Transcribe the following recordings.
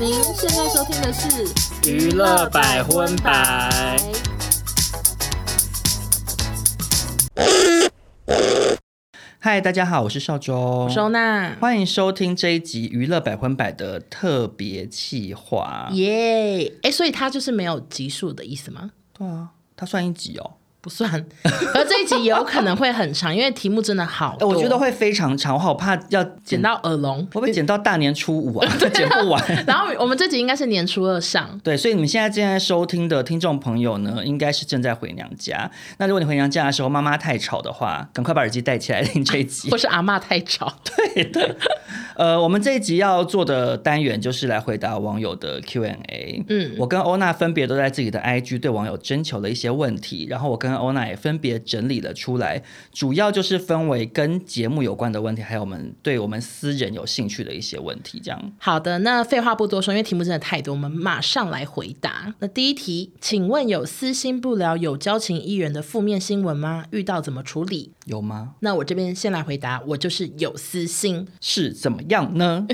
您现在收听的是娱乐百分百。嗨，大家好，我是劭中，收纳，欢迎收听这一集娱乐百分百的特别企划。耶，哎，所以它就是没有集数的意思吗？对啊，它算一集哦。不算，而 这一集有可能会很长，因为题目真的好多。我觉得会非常长，我好怕要剪到耳聋，会不会剪到大年初五啊？剪不完。然后我们这集应该是年初二上。对，所以你们现在正在收听的听众朋友呢，应该是正在回娘家。那如果你回娘家的时候，妈妈太吵的话，赶快把耳机戴起来听这一集。或是阿妈太吵。对对。呃，我们这一集要做的单元就是来回答网友的 Q&A。嗯，我跟欧娜分别都在自己的 IG 对网友征求了一些问题，然后我跟欧娜也分别。整理了出来，主要就是分为跟节目有关的问题，还有我们对我们私人有兴趣的一些问题。这样，好的，那废话不多说，因为题目真的太多，我们马上来回答。那第一题，请问有私心不了有交情艺人的负面新闻吗？遇到怎么处理？有吗？那我这边先来回答，我就是有私心，是怎么样呢？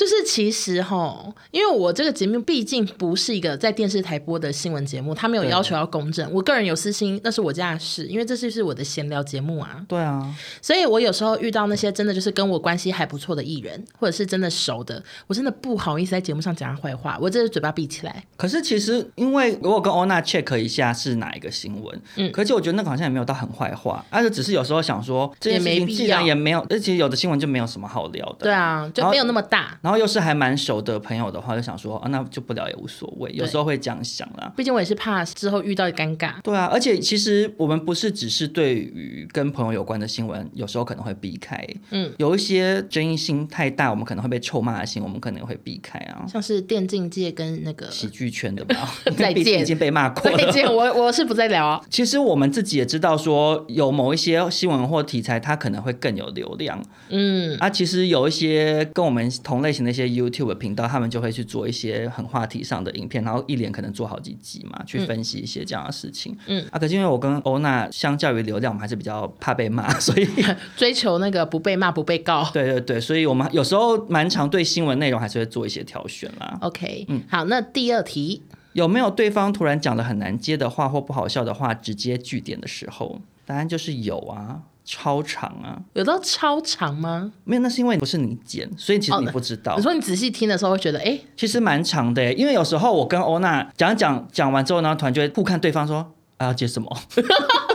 就是其实哈，因为我这个节目毕竟不是一个在电视台播的新闻节目，他没有要求要公正。我个人有私心，那是我家的事，因为这就是我的闲聊节目啊。对啊，所以我有时候遇到那些真的就是跟我关系还不错的艺人，或者是真的熟的，我真的不好意思在节目上讲他坏话，我这是嘴巴闭起来。可是其实因为如果跟欧娜 check 一下是哪一个新闻，嗯，可是我觉得那个好像也没有到很坏话，而且只是有时候想说这件事情既然也没有，而且有的新闻就没有什么好聊的。对啊，就没有那么大。然后又是还蛮熟的朋友的话，就想说啊，那就不聊也无所谓。有时候会这样想啦，毕竟我也是怕之后遇到尴尬。对啊，而且其实我们不是只是对于跟朋友有关的新闻，有时候可能会避开。嗯，有一些争议性太大，我们可能会被臭骂的新闻，我们可能会避开啊。像是电竞界跟那个喜剧圈的吧，再见，已经被骂过了。再见，我我是不再聊啊。其实我们自己也知道，说有某一些新闻或题材，它可能会更有流量。嗯，啊，其实有一些跟我们同类型的一些 YouTube 频道，他们就会去做一些很话题上的影片，然后一连可能做好几集嘛，去分析一些这样的事情。嗯，啊，可是因为我跟欧娜相较于流量，我们还是比较怕被骂，所以 追求那个不被骂、不被告。对对对，所以我们有时候蛮常对新闻内容还是会做一些挑选啦。OK，嗯，好，那第二题，有没有对方突然讲了很难接的话或不好笑的话，直接据点的时候？答案就是有啊。超长啊，有到超长吗？没有，那是因为不是你剪，所以其实你不知道。哦、你说你仔细听的时候会觉得，哎、欸，其实蛮长的，因为有时候我跟欧娜讲讲讲完之后呢，突然就会互看对方说，啊，要接什么？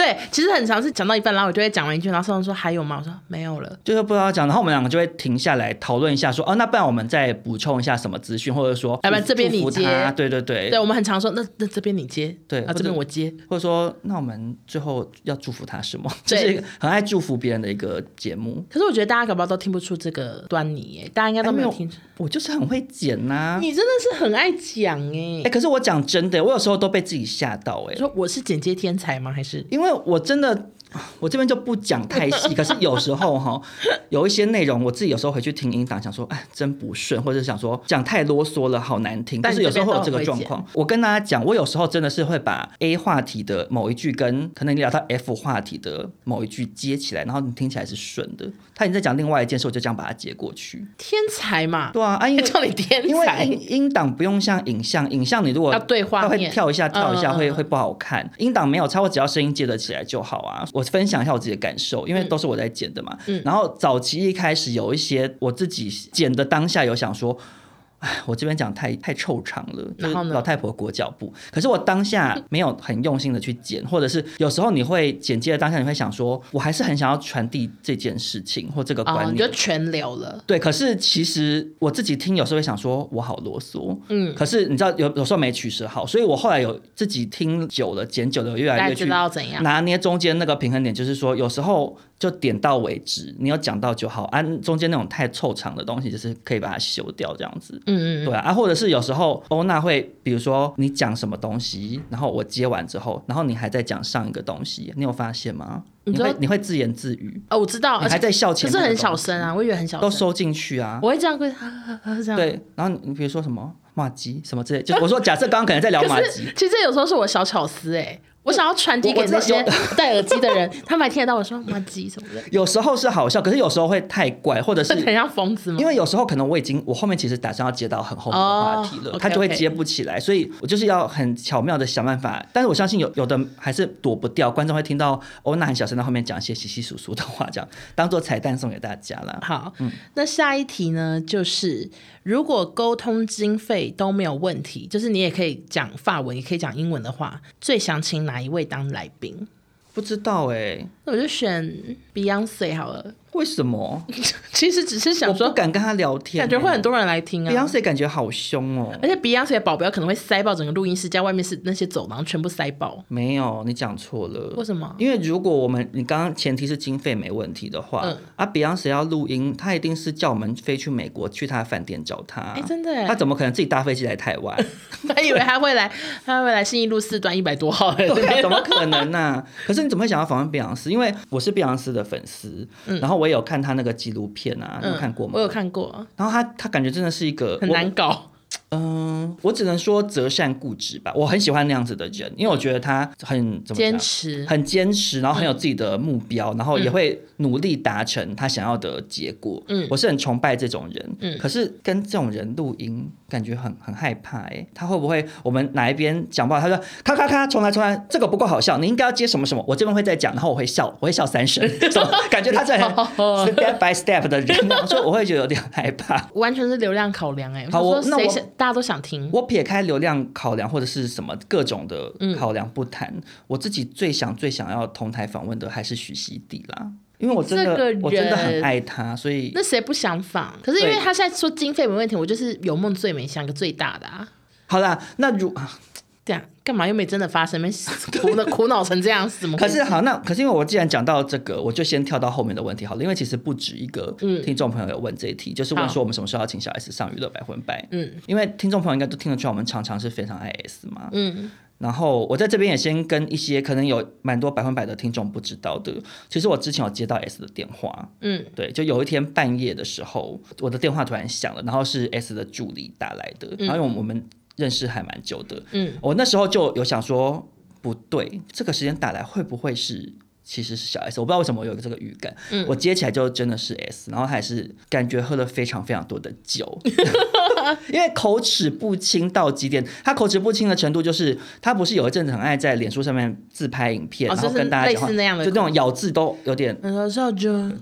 对，其实很常是讲到一半，然后我就会讲完一句，然后对方说还有吗？我说没有了，就是不知道讲，然后我们两个就会停下来讨论一下，说哦，那不然我们再补充一下什么资讯，或者说，要不然这边你接，对对对，对我们很常说，那那这边你接，对，啊这边我接，或者说那我们最后要祝福他什么？这是一个很爱祝福别人的一个节目。可是我觉得大家搞不好都听不出这个端倪耶，大家应该都没有听出。我就是很会剪呐、啊，你真的是很爱讲哎，哎，可是我讲真的，我有时候都被自己吓到哎。说我是剪接天才吗？还是因为我真的。我这边就不讲太细，可是有时候哈，有一些内容我自己有时候回去听音档，想说哎，真不顺，或者想说讲太啰嗦了，好难听。但是有时候会有这个状况。我跟大家讲，我有时候真的是会把 A 话题的某一句跟可能你聊到 F 话题的某一句接起来，然后你听起来是顺的。他已经在讲另外一件事，我就这样把它接过去。天才嘛？对啊，啊，因为叫你天才，因为音音档不用像影像，影像你如果要对话，会跳一下跳一下，会会不好看。音档没有差，我只要声音接得起来就好啊。我分享一下我自己的感受，因为都是我在剪的嘛。嗯，然后早期一开始有一些我自己剪的当下有想说。哎，我这边讲太太臭长了，就是老太婆裹脚布。可是我当下 没有很用心的去剪，或者是有时候你会剪接的当下，你会想说，我还是很想要传递这件事情或这个观念，哦、你就全留了。对，可是其实我自己听有时候会想说，我好啰嗦。嗯，可是你知道有有时候没取舍好，所以我后来有自己听久了，剪久了越来越知道怎样拿捏中间那个平衡点，就是说有时候。就点到为止，你有讲到就好。按、啊、中间那种太凑长的东西，就是可以把它修掉这样子。嗯嗯，对啊，啊，或者是有时候欧娜会，比如说你讲什么东西，然后我接完之后，然后你还在讲上一个东西，你有发现吗？你，你会你会自言自语哦，我知道，你还在笑前，可是很小声啊，我以为很小声，都收进去啊。我会这样，会这样。对，然后你比如说什么马吉什么之类，就我说假设刚刚可能在聊马吉，其实有时候是我小巧思哎。我想要传递给那些 戴耳机的人，他们还听得到我说“妈鸡”什么的。有时候是好笑，可是有时候会太怪，或者是 很像疯子吗？因为有时候可能我已经，我后面其实打算要接到很后面的话题了，他就会接不起来，所以我就是要很巧妙的想办法。但是我相信有有的还是躲不掉，观众会听到欧娜很小声在后面讲一些稀稀疏疏的话，这样当做彩蛋送给大家了。好，嗯，那下一题呢，就是如果沟通经费都没有问题，就是你也可以讲法文，也可以讲英文的话，最想请哪一位当来宾？不知道哎、那我就选 Beyonce 好了。为什么？其实只是想说，我不敢跟他聊天，感觉会很多人来听啊。Beyonce 感觉好凶哦，而且 Beyonce 的保镖可能会塞爆整个录音室，在外面是那些走廊全部塞爆。没有，你讲错了。为什么？因为如果我们你刚刚前提是经费没问题的话，嗯、啊，Beyonce 要录音，他一定是叫我们飞去美国去他的饭店找他。哎，真的？他怎么可能自己搭飞机来台湾？他以为他会来，他会来信义路四段一百多号。对，怎么可能呢、啊？可是你怎么会想要访问 Beyonce？因为我是 Beyonce 的粉丝，嗯、然后我也有看他那个。纪录片啊，你有看过吗？我有看过。然后他他感觉真的是一个很难搞。嗯，我只能说择善固执吧。我很喜欢那样子的人，因为我觉得他很怎么坚持，很坚持，然后很有自己的目标，然后也会努力达成他想要的结果。嗯，我是很崇拜这种人。嗯，可是跟这种人录音，感觉很很害怕。哎，他会不会我们哪一边讲不好，他说咔咔咔，重来重来，这个不够好笑，你应该要接什么什么？我这边会再讲，然后我会笑，我会笑三声，感觉他在 step by step 的人，所以我会觉得有点害怕。完全是流量考量。哎，好，我那我。大家都想听。我撇开流量考量或者是什么各种的考量不谈，嗯、我自己最想最想要同台访问的还是许熙娣啦，因为我真的我真的很爱他，所以那谁不想访？可是因为他现在说经费没问题，我就是有梦最美，想个最大的啊。好啦，那如啊。这样干嘛又没真的发生？没苦的 苦恼成这样子吗？可是好，那可是因为我既然讲到这个，我就先跳到后面的问题好了。因为其实不止一个听众朋友有问这一题，嗯、就是问说我们什么时候要请小 S 上娱乐百分百？嗯，因为听众朋友应该都听得出来，我们常常是非常爱 S 嘛。嗯，然后我在这边也先跟一些可能有蛮多百分百的听众不知道的，其实我之前有接到 S 的电话。嗯，对，就有一天半夜的时候，我的电话突然响了，然后是 S 的助理打来的，然后我们。认识还蛮久的，嗯，我那时候就有想说，不对，这个时间打来会不会是其实是小 S？我不知道为什么我有这个预感，嗯，我接起来就真的是 S，然后还是感觉喝了非常非常多的酒。因为口齿不清到极点，他口齿不清的程度就是，他不是有一阵子很爱在脸书上面自拍影片，哦、然后跟大家讲话，就那种咬字都有点。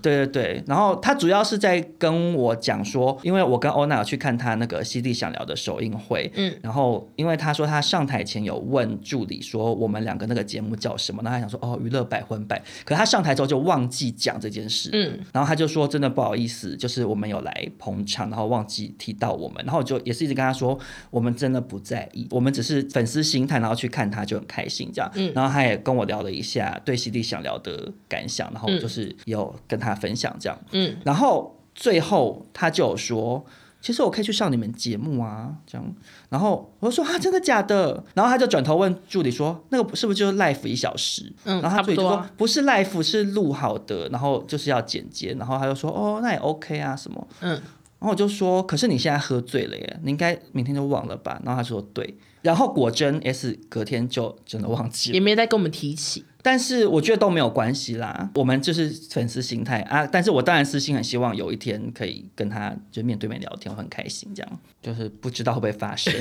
对对对，然后他主要是在跟我讲说，因为我跟欧娜有去看他那个西地想聊的首映会，嗯，然后因为他说他上台前有问助理说我们两个那个节目叫什么，然后他想说哦娱乐百分百，可他上台之后就忘记讲这件事，嗯，然后他就说真的不好意思，就是我们有来捧场，然后忘记提到我们，然后我。就也是一直跟他说，我们真的不在意，我们只是粉丝心态，然后去看他就很开心这样。嗯，然后他也跟我聊了一下对熙娣想聊的感想，然后就是有跟他分享这样。嗯，然后最后他就有说，其实我可以去上你们节目啊，这样。然后我就说啊，真的假的？然后他就转头问助理说，那个是不是就是 live 一小时？嗯，然后他助理就说不是 live，是录好的，然后就是要剪接。然后他就说哦，那也 OK 啊，什么？嗯。然后我就说，可是你现在喝醉了耶，你应该明天就忘了吧？然后他说对，然后果真 S 隔天就真的忘记了，也没再跟我们提起。但是我觉得都没有关系啦，我们就是粉丝心态啊。但是我当然私心很希望有一天可以跟他就面对面聊天，我很开心这样。就是不知道会不会发生。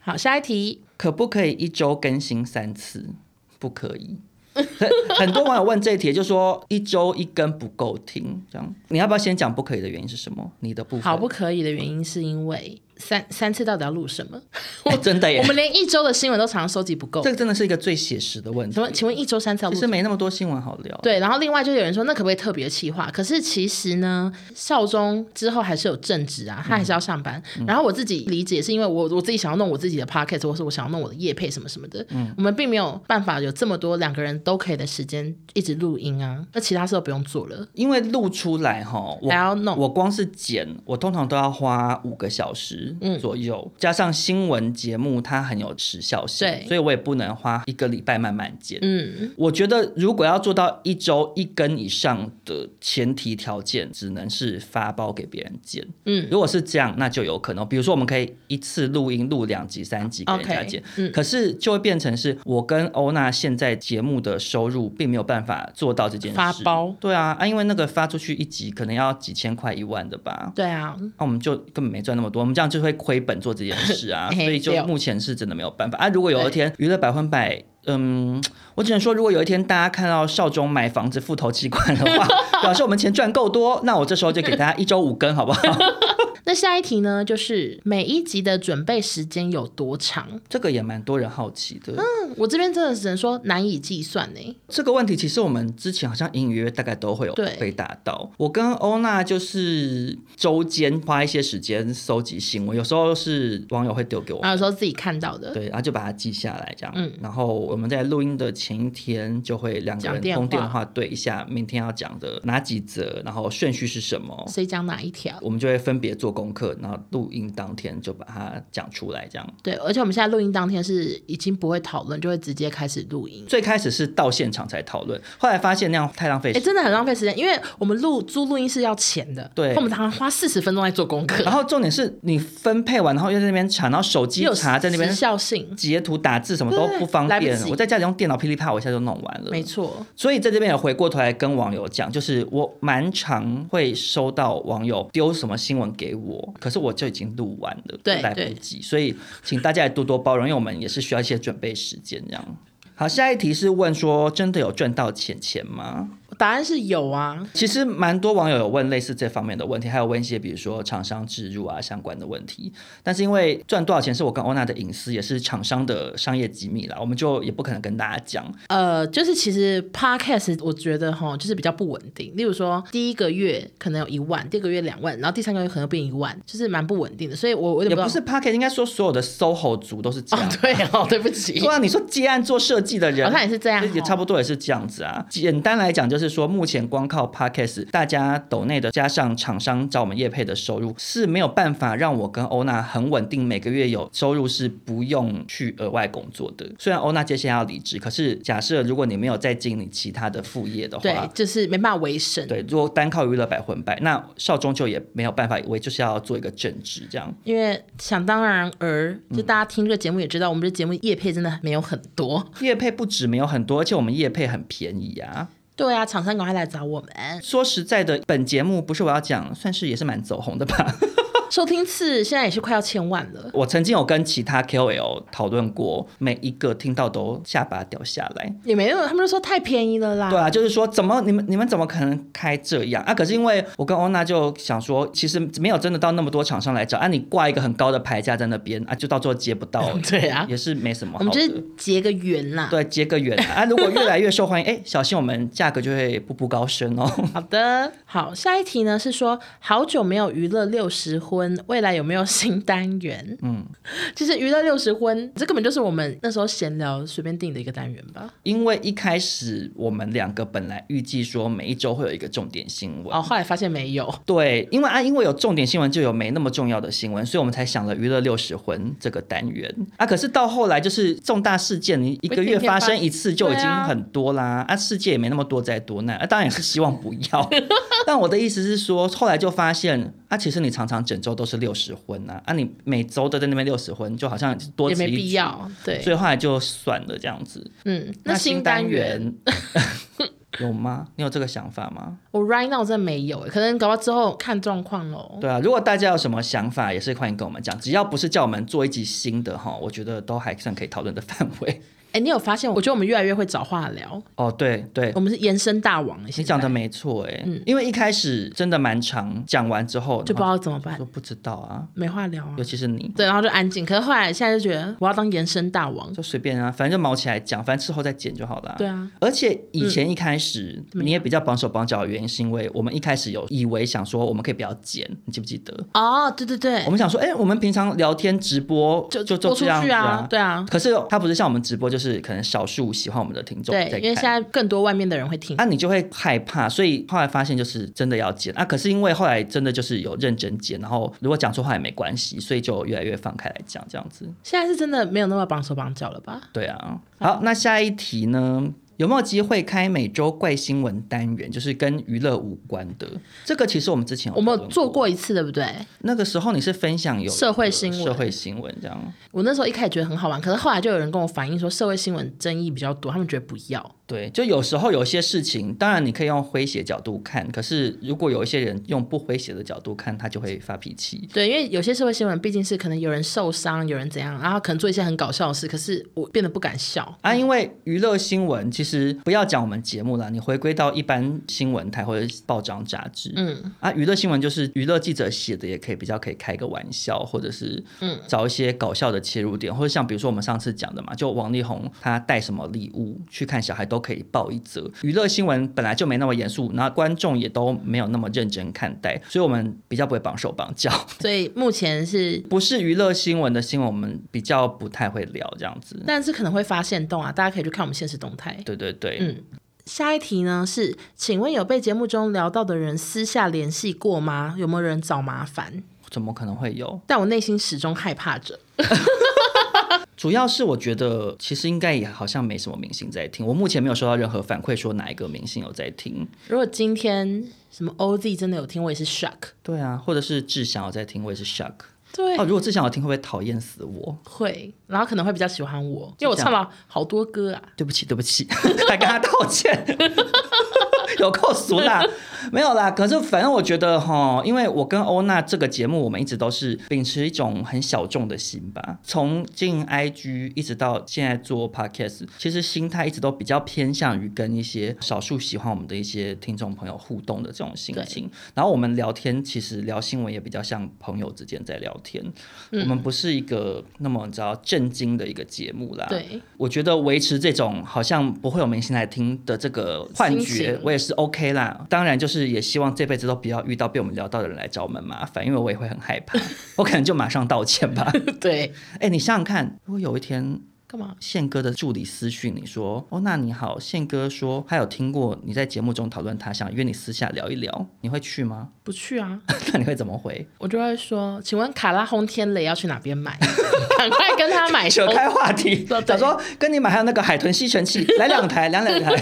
好，下一题，可不可以一周更新三次？不可以。很多网友问这一题，就说一周一更不够听，这样你要不要先讲不可以的原因是什么？你的部分好不可以的原因是因为。三三次到底要录什么？我、欸、真的耶！我们连一周的新闻都常常收集不够。这个真的是一个最写实的问题。请问，请问一周三次要录？其实没那么多新闻好聊。对，然后另外就有人说，那可不可以特别企划？可是其实呢，少中之后还是有正职啊，他还是要上班。嗯、然后我自己理解是因为我我自己想要弄我自己的 podcast，或是我想要弄我的业配什么什么的。嗯，我们并没有办法有这么多两个人都可以的时间一直录音啊。那其他事都不用做了，因为录出来哈，我还要弄。我光是剪，我通常都要花五个小时。时左右，加上新闻节目它很有时效性，对，所以我也不能花一个礼拜慢慢剪。嗯，我觉得如果要做到一周一根以上的前提条件，只能是发包给别人剪。嗯，如果是这样，那就有可能，比如说我们可以一次录音录两集、三集给人家剪。嗯，可是就会变成是我跟欧娜现在节目的收入并没有办法做到这件事。发包？对啊，啊，因为那个发出去一集可能要几千块、一万的吧？对啊，那我们就根本没赚那么多，我们这样就会亏本做这件事啊，所以就目前是真的没有办法啊。如果有一天娱乐百分百，嗯，我只能说，如果有一天大家看到少中买房子付头期款的话，表示我们钱赚够多，那我这时候就给大家一周五更，好不好？那下一题呢？就是每一集的准备时间有多长？这个也蛮多人好奇的。嗯，我这边真的只能说难以计算呢。这个问题其实我们之前好像隐隐约约大概都会有被打到。我跟欧娜就是周间花一些时间搜集新闻，有时候是网友会丢给我，有时候自己看到的，对，然后就把它记下来这样。嗯，然后我们在录音的前一天就会两个人通电话对一下明天要讲的哪几则，然后顺序是什么，谁讲哪一条，我们就会分别做功课，然后录音当天就把它讲出来，这样。对，而且我们现在录音当天是已经不会讨论，就会直接开始录音。最开始是到现场才讨论，后来发现那样太浪费时间。哎，真的很浪费时间，因为我们录租录音室要钱的，对，我们常常花四十分钟在做功课。然后重点是你分配完，然后又在那边查，然后手机查在那边，时效性截图打字什么都不方便。我在家里用电脑噼里啪，我一下就弄完了。没错。所以在这边也回过头来跟网友讲，就是我蛮常会收到网友丢什么新闻给我，可是我就。已经录完了，对，来不及，所以请大家也多多包容，因为我们也是需要一些准备时间，这样。好，下一题是问说，真的有赚到钱钱吗？答案是有啊，其实蛮多网友有问类似这方面的问题，还有问一些比如说厂商植入啊相关的问题。但是因为赚多少钱是我跟欧娜的隐私，也是厂商的商业机密啦，我们就也不可能跟大家讲。呃，就是其实 Podcast 我觉得哈，就是比较不稳定。例如说第一个月可能有一万，第二个月两万，然后第三个月可能变一万，就是蛮不稳定的。所以我我也不，不是 Podcast，应该说所有的 SOHO 族都是这样。哦，对哦，对不起。对啊，你说接案做设计的人，好像也是这样，也差不多也是这样子啊。简单来讲，就是说目前光靠 Podcast，大家抖内的加上厂商找我们业配的收入是没有办法让我跟欧娜很稳定，每个月有收入是不用去额外工作的。虽然欧娜接下来要离职，可是假设如果你没有再经营其他的副业的话，对，就是没办法维生。对，如果单靠娱乐百分百，那少中就也没有办法，我就是要做一个正职这样。因为想当然而，就大家听这个节目也知道，嗯、我们这节目业配真的没有很多，业配不止没有很多，而且我们业配很便宜啊。对啊，厂商赶快来找我们。说实在的，本节目不是我要讲，算是也是蛮走红的吧。收听次现在也是快要千万了。我曾经有跟其他 KOL 讨论过，每一个听到都下巴掉下来。也没有，他们都说太便宜了啦。对啊，就是说怎么你们你们怎么可能开这样啊？可是因为我跟欧娜就想说，其实没有真的到那么多厂商来找啊，你挂一个很高的牌价在那边啊，就到最后接不到。对啊，也是没什么好。我们就是结个缘啦。对，结个缘啊。如果越来越受欢迎，哎，小心我们价格就会步步高升哦。好的，好，下一题呢是说，好久没有娱乐六十婚，未来有没有？新单元，嗯，其实娱乐六十婚，这根本就是我们那时候闲聊随便定的一个单元吧。因为一开始我们两个本来预计说每一周会有一个重点新闻，哦，后来发现没有。对，因为啊，因为有重点新闻就有没那么重要的新闻，所以我们才想了娱乐六十婚这个单元啊。可是到后来就是重大事件，你一个月发生一次就已经很多啦。啊，啊，世界也没那么多灾多难啊，当然也是希望不要。但我的意思是说，后来就发现啊，其实你常常整周都是六十婚。啊！你每周都在那边六十婚，就好像多也没必要，对，所以后来就算了这样子。嗯，那新单元 有吗？你有这个想法吗？我 right now 真的没有，可能搞到之后看状况喽。对啊，如果大家有什么想法，也是欢迎跟我们讲，只要不是叫我们做一集新的哈，我觉得都还算可以讨论的范围。哎，你有发现？我觉得我们越来越会找话聊。哦，对对，我们是延伸大王。你讲的没错，哎，嗯，因为一开始真的蛮长，讲完之后就不知道怎么办，说不知道啊，没话聊啊，尤其是你，对，然后就安静。可是后来现在就觉得我要当延伸大王，就随便啊，反正就毛起来讲，反正之后再剪就好了。对啊，而且以前一开始你也比较绑手绑脚的原因，是因为我们一开始有以为想说我们可以不要剪，你记不记得？哦，对对对，我们想说，哎，我们平常聊天直播就就就这样子啊，对啊。可是他不是像我们直播就就是可能少数喜欢我们的听众。对，因为现在更多外面的人会听，那、啊、你就会害怕。所以后来发现就是真的要剪啊。可是因为后来真的就是有认真剪，然后如果讲错话也没关系，所以就越来越放开来讲这样子。现在是真的没有那么绑手绑脚了吧？对啊。好，那下一题呢？有没有机会开每周怪新闻单元？就是跟娱乐无关的。这个其实我们之前有我们有做过一次，对不对？那个时候你是分享有社会新闻，社会新闻这样。我那时候一开始觉得很好玩，可是后来就有人跟我反映说，社会新闻争议比较多，他们觉得不要。对，就有时候有些事情，当然你可以用诙谐角度看，可是如果有一些人用不诙谐的角度看，他就会发脾气。对，因为有些社会新闻毕竟是可能有人受伤，有人怎样，然后可能做一些很搞笑的事，可是我变得不敢笑啊。因为娱乐新闻其实不要讲我们节目了，你回归到一般新闻台或者报章杂志，嗯啊，娱乐新闻就是娱乐记者写的，也可以比较可以开个玩笑，或者是嗯找一些搞笑的切入点，或者像比如说我们上次讲的嘛，就王力宏他带什么礼物去看小孩都可以报一则。娱乐新闻本来就没那么严肃，那观众也都没有那么认真看待，所以我们比较不会绑手绑脚。所以目前是 不是娱乐新闻的新闻，我们比较不太会聊这样子。但是可能会发现动啊，大家可以去看我们现实动态。对对对，嗯。下一题呢是，请问有被节目中聊到的人私下联系过吗？有没有人找麻烦？怎么可能会有？但我内心始终害怕着。主要是我觉得，其实应该也好像没什么明星在听。我目前没有收到任何反馈说哪一个明星有在听。如果今天什么 OZ 真的有听，我也是 shock。对啊，或者是志祥有在听，我也是 shock。对，哦，如果志祥有听，会不会讨厌死我？会，然后可能会比较喜欢我，因为我唱了好多歌啊。对不起，对不起，来跟他道歉。有够俗啦，没有啦。可是反正我觉得哈，因为我跟欧娜这个节目，我们一直都是秉持一种很小众的心吧。从进 IG 一直到现在做 Podcast，其实心态一直都比较偏向于跟一些少数喜欢我们的一些听众朋友互动的这种心情。然后我们聊天，其实聊新闻也比较像朋友之间在聊天。嗯、我们不是一个那么你知道震惊的一个节目啦。对，我觉得维持这种好像不会有明星来听的这个幻觉，我也是。是 OK 啦，当然就是也希望这辈子都不要遇到被我们聊到的人来找我们麻烦，因为我也会很害怕，我可能就马上道歉吧。对，哎、欸，你想想看，如果有一天。干嘛？宪哥的助理私讯你说：“哦，那你好，宪哥说他有听过你在节目中讨论他，想约你私下聊一聊，你会去吗？”不去啊。那你会怎么回？我就会说：“请问卡拉轰天雷要去哪边买？赶快跟他买。”扯开话题，他说：“跟你买还有那个海豚吸尘器，来两台，两两台。”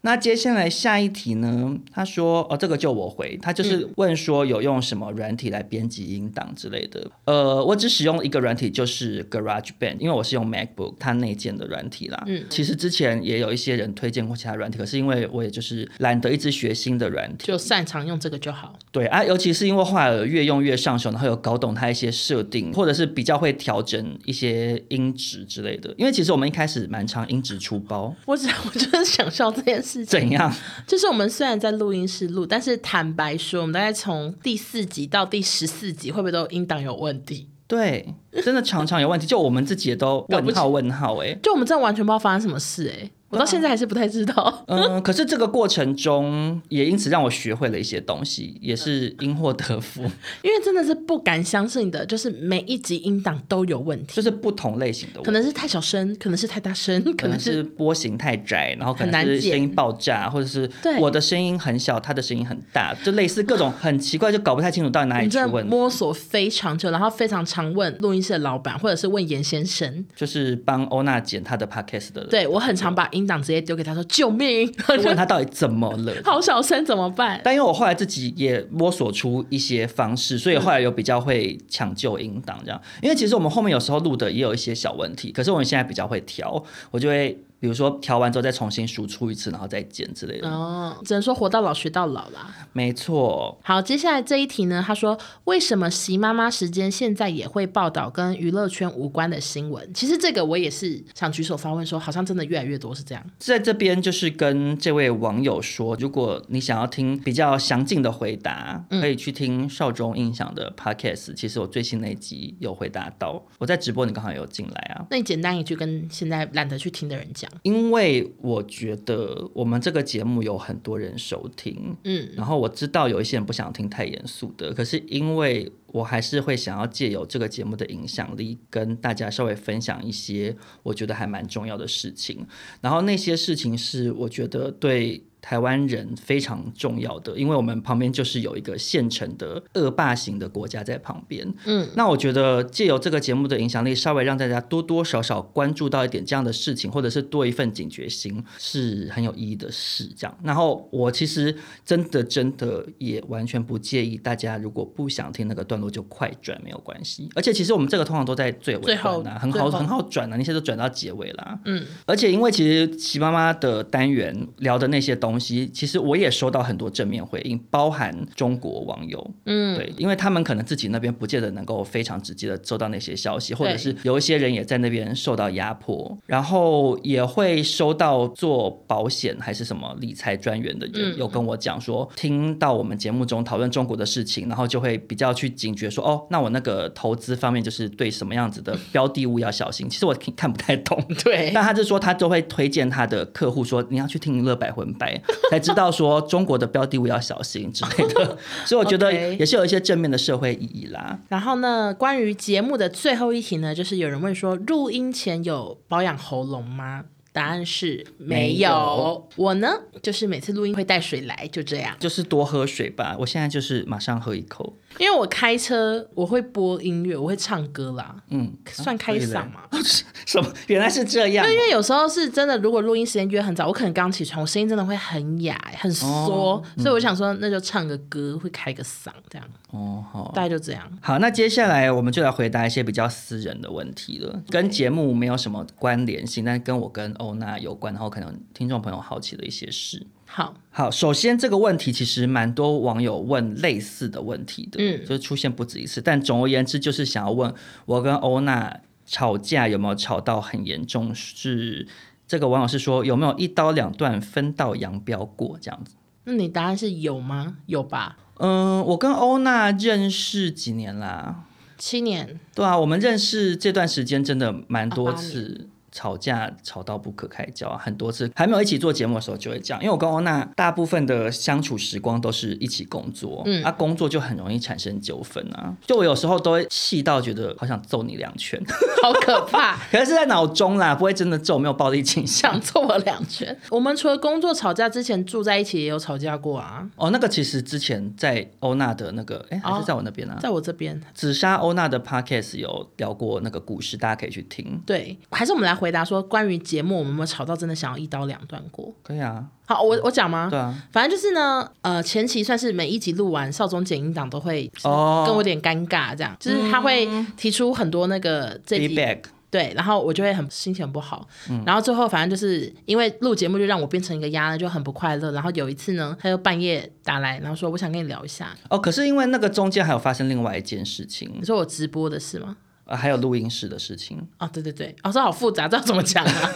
那接下来下一题呢？他说：“哦，这个就我回，他就是问说有用什么软体来编辑音档之类的。呃，我只使用一个软体，就是 GarageBand，因为我是用 MacBook。”它内建的软体啦，嗯，其实之前也有一些人推荐过其他软体，可是因为我也就是懒得一直学新的软体，就擅长用这个就好。对啊，尤其是因为后来越用越上手，然后有搞懂它一些设定，或者是比较会调整一些音质之类的。因为其实我们一开始蛮常音质出包，我只我就是想笑这件事情。怎样？就是我们虽然在录音室录，但是坦白说，我们大概从第四集到第十四集，会不会都音档有问题？对，真的常常有问题，就我们自己也都问号问号哎，就我们真的完全不知道发生什么事哎。我到现在还是不太知道。嗯，可是这个过程中也因此让我学会了一些东西，也是因祸得福。因为真的是不敢相信的，就是每一集音档都有问题，就是不同类型的问题，可能是太小声，可能是太大声，可能是波形太窄，然后可能是声音爆炸，或者是我的声音很小，他的声音很大，就类似各种 很奇怪，就搞不太清楚到底哪里出问题。摸索非常久，然后非常常问录音室的老板，或者是问严先生，就是帮欧娜剪他的 podcast 的。对，我很常把音档直接丢给他说。救命！问他到底怎么了？好小声怎么办？但因为我后来自己也摸索出一些方式，所以后来有比较会抢救音档这样。因为其实我们后面有时候录的也有一些小问题，可是我们现在比较会调，我就会。比如说调完之后再重新输出一次，然后再剪之类的。哦，只能说活到老学到老啦。没错。好，接下来这一题呢？他说，为什么习妈妈时间现在也会报道跟娱乐圈无关的新闻？其实这个我也是想举手发问说，说好像真的越来越多是这样。在这边就是跟这位网友说，如果你想要听比较详尽的回答，可以去听少中印象的 podcast。其实我最新那一集有回答到，我在直播，你刚好有进来啊。那你简单一句跟现在懒得去听的人讲。因为我觉得我们这个节目有很多人收听，嗯，然后我知道有一些人不想听太严肃的，可是因为我还是会想要借由这个节目的影响力，跟大家稍微分享一些我觉得还蛮重要的事情，然后那些事情是我觉得对。台湾人非常重要的，因为我们旁边就是有一个现成的恶霸型的国家在旁边。嗯，那我觉得借由这个节目的影响力，稍微让大家多多少少关注到一点这样的事情，或者是多一份警觉心，是很有意义的事。这样，然后我其实真的真的也完全不介意大家如果不想听那个段落就快转没有关系。而且其实我们这个通常都在最尾端啊，很好很好转啊，那些都转到结尾啦。嗯，而且因为其实齐妈妈的单元聊的那些东西。东西其实我也收到很多正面回应，包含中国网友，嗯，对，因为他们可能自己那边不见得能够非常直接的收到那些消息，或者是有一些人也在那边受到压迫，然后也会收到做保险还是什么理财专员的人有跟我讲说，听到我们节目中讨论中国的事情，然后就会比较去警觉说，哦，那我那个投资方面就是对什么样子的标的物要小心。其实我看不太懂，对，但他就说他都会推荐他的客户说，你要去听乐百分百。才知道说中国的标的物要小心之类的，所以我觉得 也是有一些正面的社会意义啦。然后呢，关于节目的最后一题呢，就是有人问说，录音前有保养喉咙吗？答案是没有。没有。我呢，就是每次录音会带水来，就这样。就是多喝水吧。我现在就是马上喝一口。因为我开车，我会播音乐，我会唱歌啦。嗯，算开嗓嘛？啊、什么？原来是这样。因为有时候是真的，如果录音时间约很早，我可能刚起床，我声音真的会很哑、很缩、哦，所以我想说，那就唱个歌，会开个嗓这样。哦，好，大概就这样。好，那接下来我们就来回答一些比较私人的问题了，跟节目没有什么关联性，但跟我跟欧娜有关，然后可能听众朋友好奇的一些事。好好，首先这个问题其实蛮多网友问类似的问题的，嗯，就是出现不止一次。但总而言之，就是想要问我跟欧娜吵架有没有吵到很严重？是这个网友是说有没有一刀两断、分道扬镳过这样子？那你答案是有吗？有吧？嗯，我跟欧娜认识几年啦？七年。对啊，我们认识这段时间真的蛮多次。吵架吵到不可开交，很多次还没有一起做节目的时候就会这样，因为我跟欧娜大部分的相处时光都是一起工作，嗯，啊，工作就很容易产生纠纷啊，就我有时候都会气到觉得好想揍你两拳，好可怕，可是是在脑中啦，不会真的揍，没有暴力倾向，想揍我两拳。我们除了工作吵架之前住在一起也有吵架过啊，哦，那个其实之前在欧娜的那个，哎、欸，还是在我那边啊，在我这边，紫砂欧娜的 podcast 有聊过那个故事，大家可以去听。对，还是我们来。回答说，关于节目，我们有没有吵到真的想要一刀两断过？可以啊。好，我我讲吗？对啊。反正就是呢，呃，前期算是每一集录完，少宗剪音档都会跟我有点尴尬，这样、哦，就是他会提出很多那个这集 feedback，对，然后我就会很心情很不好、嗯。然后最后反正就是因为录节目就让我变成一个鸭，就很不快乐。然后有一次呢，他就半夜打来，然后说我想跟你聊一下。哦，可是因为那个中间还有发生另外一件事情，你说我直播的事吗？啊，还有录音室的事情啊，对对对，哦，这好复杂，这要怎么讲啊？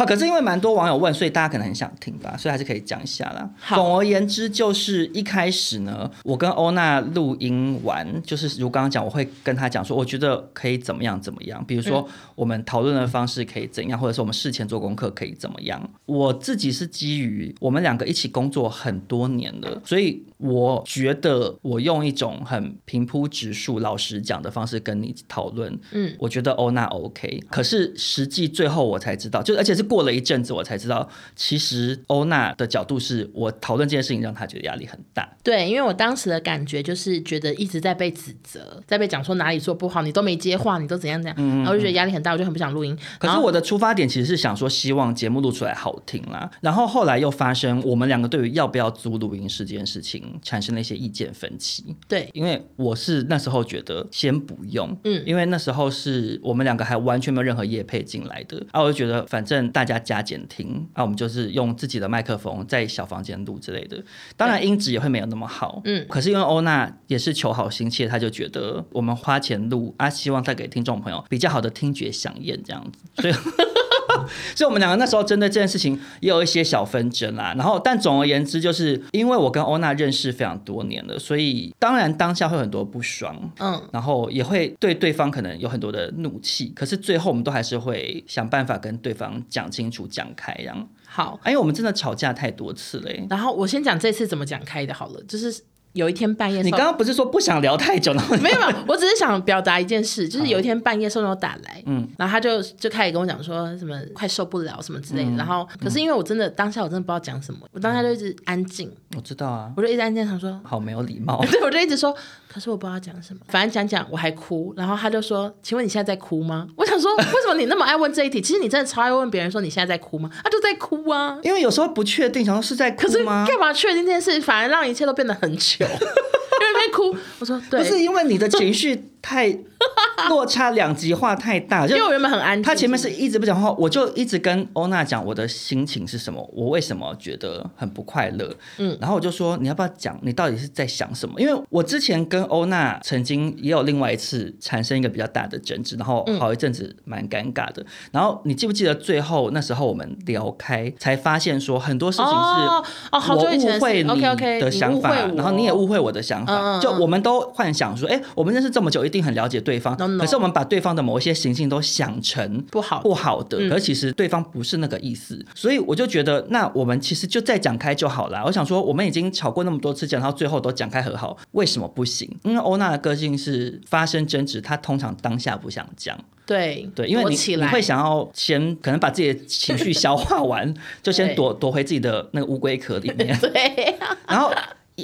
好，可是因为蛮多网友问，所以大家可能很想听吧，所以还是可以讲一下啦。总而言之，就是一开始呢，我跟欧娜录音完，就是如刚刚讲，我会跟她讲说，我觉得可以怎么样怎么样，比如说我们讨论的方式可以怎样，或者是我们事前做功课可以怎么样。我自己是基于我们两个一起工作很多年了，所以我觉得我用一种很平铺直述、老实讲的方式跟你讨论，嗯，我觉得欧娜 OK。可是实际最后我才知道，就而且是。过了一阵子，我才知道，其实欧娜的角度是我讨论这件事情让她觉得压力很大。对，因为我当时的感觉就是觉得一直在被指责，在被讲说哪里做不好，你都没接话，你都怎样怎样，嗯、然后我就觉得压力很大，我就很不想录音。可是我的出发点其实是想说，希望节目录出来好听啦。然后后来又发生我们两个对于要不要租录音室这件事情产生了一些意见分歧。对，因为我是那时候觉得先不用，嗯，因为那时候是我们两个还完全没有任何业配进来的，啊，我就觉得反正。大家加减听，那、啊、我们就是用自己的麦克风在小房间录之类的，当然音质也会没有那么好。嗯，可是因为欧娜也是求好心切，她就觉得我们花钱录啊，希望带给听众朋友比较好的听觉响应这样子，所以。所以我们两个那时候针对这件事情也有一些小纷争啦。然后，但总而言之，就是因为我跟欧娜认识非常多年了，所以当然当下会很多不爽，嗯，然后也会对对方可能有很多的怒气。可是最后我们都还是会想办法跟对方讲清楚、讲开，这样。好，因为我们真的吵架太多次了。然后我先讲这次怎么讲开的，好了，就是。有一天半夜，你刚刚不是说不想聊太久吗？没有，我只是想表达一件事，就是有一天半夜，宋总打来，嗯，然后他就就开始跟我讲说什么快受不了什么之类的，然后可是因为我真的当下我真的不知道讲什么，我当下就一直安静。我知道啊，我就一直安静，想说好没有礼貌。对，我就一直说，可是我不知道讲什么，反正讲讲我还哭，然后他就说，请问你现在在哭吗？我想说，为什么你那么爱问这一题？其实你真的超爱问别人说你现在在哭吗？他就在哭啊，因为有时候不确定，想说是在哭吗？干嘛确定这件事，反而让一切都变得很 糗。在哭，我说对，不是因为你的情绪太落差两极化太大，因为我原本很安静，他前面是一直不讲话，我就一直跟欧娜讲我的心情是什么，我为什么觉得很不快乐，嗯，然后我就说你要不要讲，你到底是在想什么？因为我之前跟欧娜曾经也有另外一次产生一个比较大的争执，然后好一阵子蛮尴尬的，然后你记不记得最后那时候我们聊开，才发现说很多事情是哦，我误会你的想法，然后你也误会我的想法。就我们都幻想说，哎、欸，我们认识这么久，一定很了解对方。No, no. 可是我们把对方的某一些行径都想成不好不好的，嗯、而其实对方不是那个意思。所以我就觉得，那我们其实就再讲开就好了。我想说，我们已经吵过那么多次，讲到最后都讲开和好，为什么不行？因为欧娜的个性是发生争执，她通常当下不想讲。对对，因为你你会想要先可能把自己的情绪消化完，就先躲躲回自己的那个乌龟壳里面。对，然后。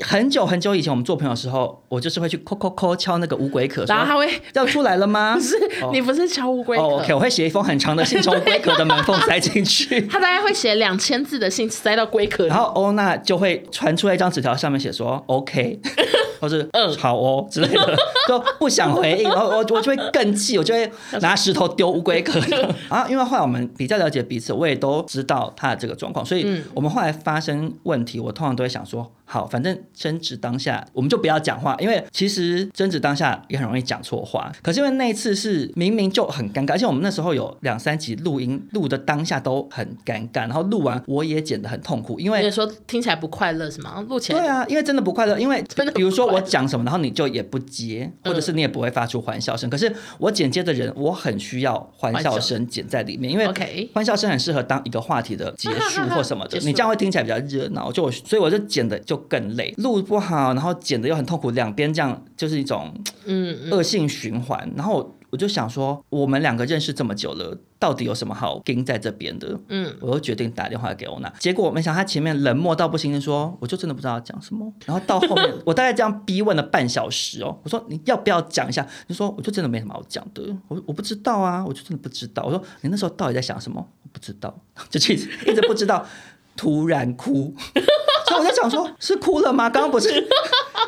很久很久以前，我们做朋友的时候，我就是会去敲敲敲敲那个乌龟壳，然后他会要出来了吗？不是，你不是敲乌龟壳。哦，OK，我会写一封很长的信，从龟壳的门缝塞进去。他大概会写两千字的信塞到龟壳，然后欧娜就会传出来一张纸条，上面写说 OK，或是嗯好哦之类的，都不想回应，然后我我就会更气，我就会拿石头丢乌龟壳。啊，因为后来我们比较了解彼此，我也都知道他的这个状况，所以我们后来发生问题，我通常都会想说。好，反正争执当下，我们就不要讲话，因为其实争执当下也很容易讲错话。可是因为那一次是明明就很尴尬，而且我们那时候有两三集录音，录的当下都很尴尬，然后录完我也剪得很痛苦，因为你说听起来不快乐是吗？录起来对啊，因为真的不快乐，因为真的比如说我讲什么，然后你就也不接，或者是你也不会发出欢笑声。嗯、可是我剪接的人，我很需要欢笑声剪在里面，因为欢笑声很适合当一个话题的结束或什么的，你这样会听起来比较热闹。就我所以我就剪的就。更累，录不好，然后剪的又很痛苦，两边这样就是一种嗯恶性循环。然后我就想说，我们两个认识这么久了，到底有什么好跟在这边的？嗯，我就决定打电话给欧娜。结果我没想到他前面冷漠到不行，就说我就真的不知道要讲什么。然后到后面，我大概这样逼问了半小时哦。我说你要不要讲一下？就说我就真的没什么好讲的。我我不知道啊，我就真的不知道。我说你那时候到底在想什么？我不知道，就一直一直不知道，突然哭。所以我在想说，是哭了吗？刚刚不是，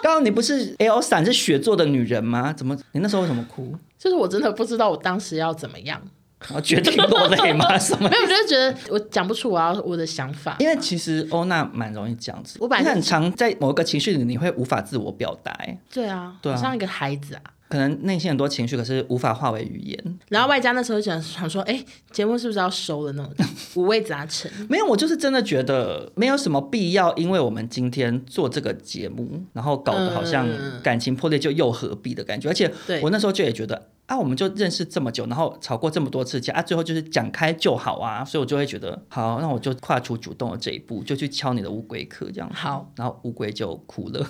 刚刚你不是 Elsa 是雪做的女人吗？怎么你那时候为什么哭？就是我真的不知道我当时要怎么样，然后决定落泪吗？什么？没有，我就觉得我讲不出我要我的想法。因为其实欧娜蛮容易这样子，我本来很常在某一个情绪里，你会无法自我表达。对啊，对啊，像一个孩子啊。可能内心很多情绪，可是无法化为语言。然后外加那时候想想说，哎，节目是不是要收了那种五味杂陈？没有，我就是真的觉得没有什么必要，因为我们今天做这个节目，然后搞得好像感情破裂就又何必的感觉。而且我那时候就也觉得啊，我们就认识这么久，然后吵过这么多次架啊，最后就是讲开就好啊，所以我就会觉得好，那我就跨出主动的这一步，就去敲你的乌龟壳这样。好，然后乌龟就哭了。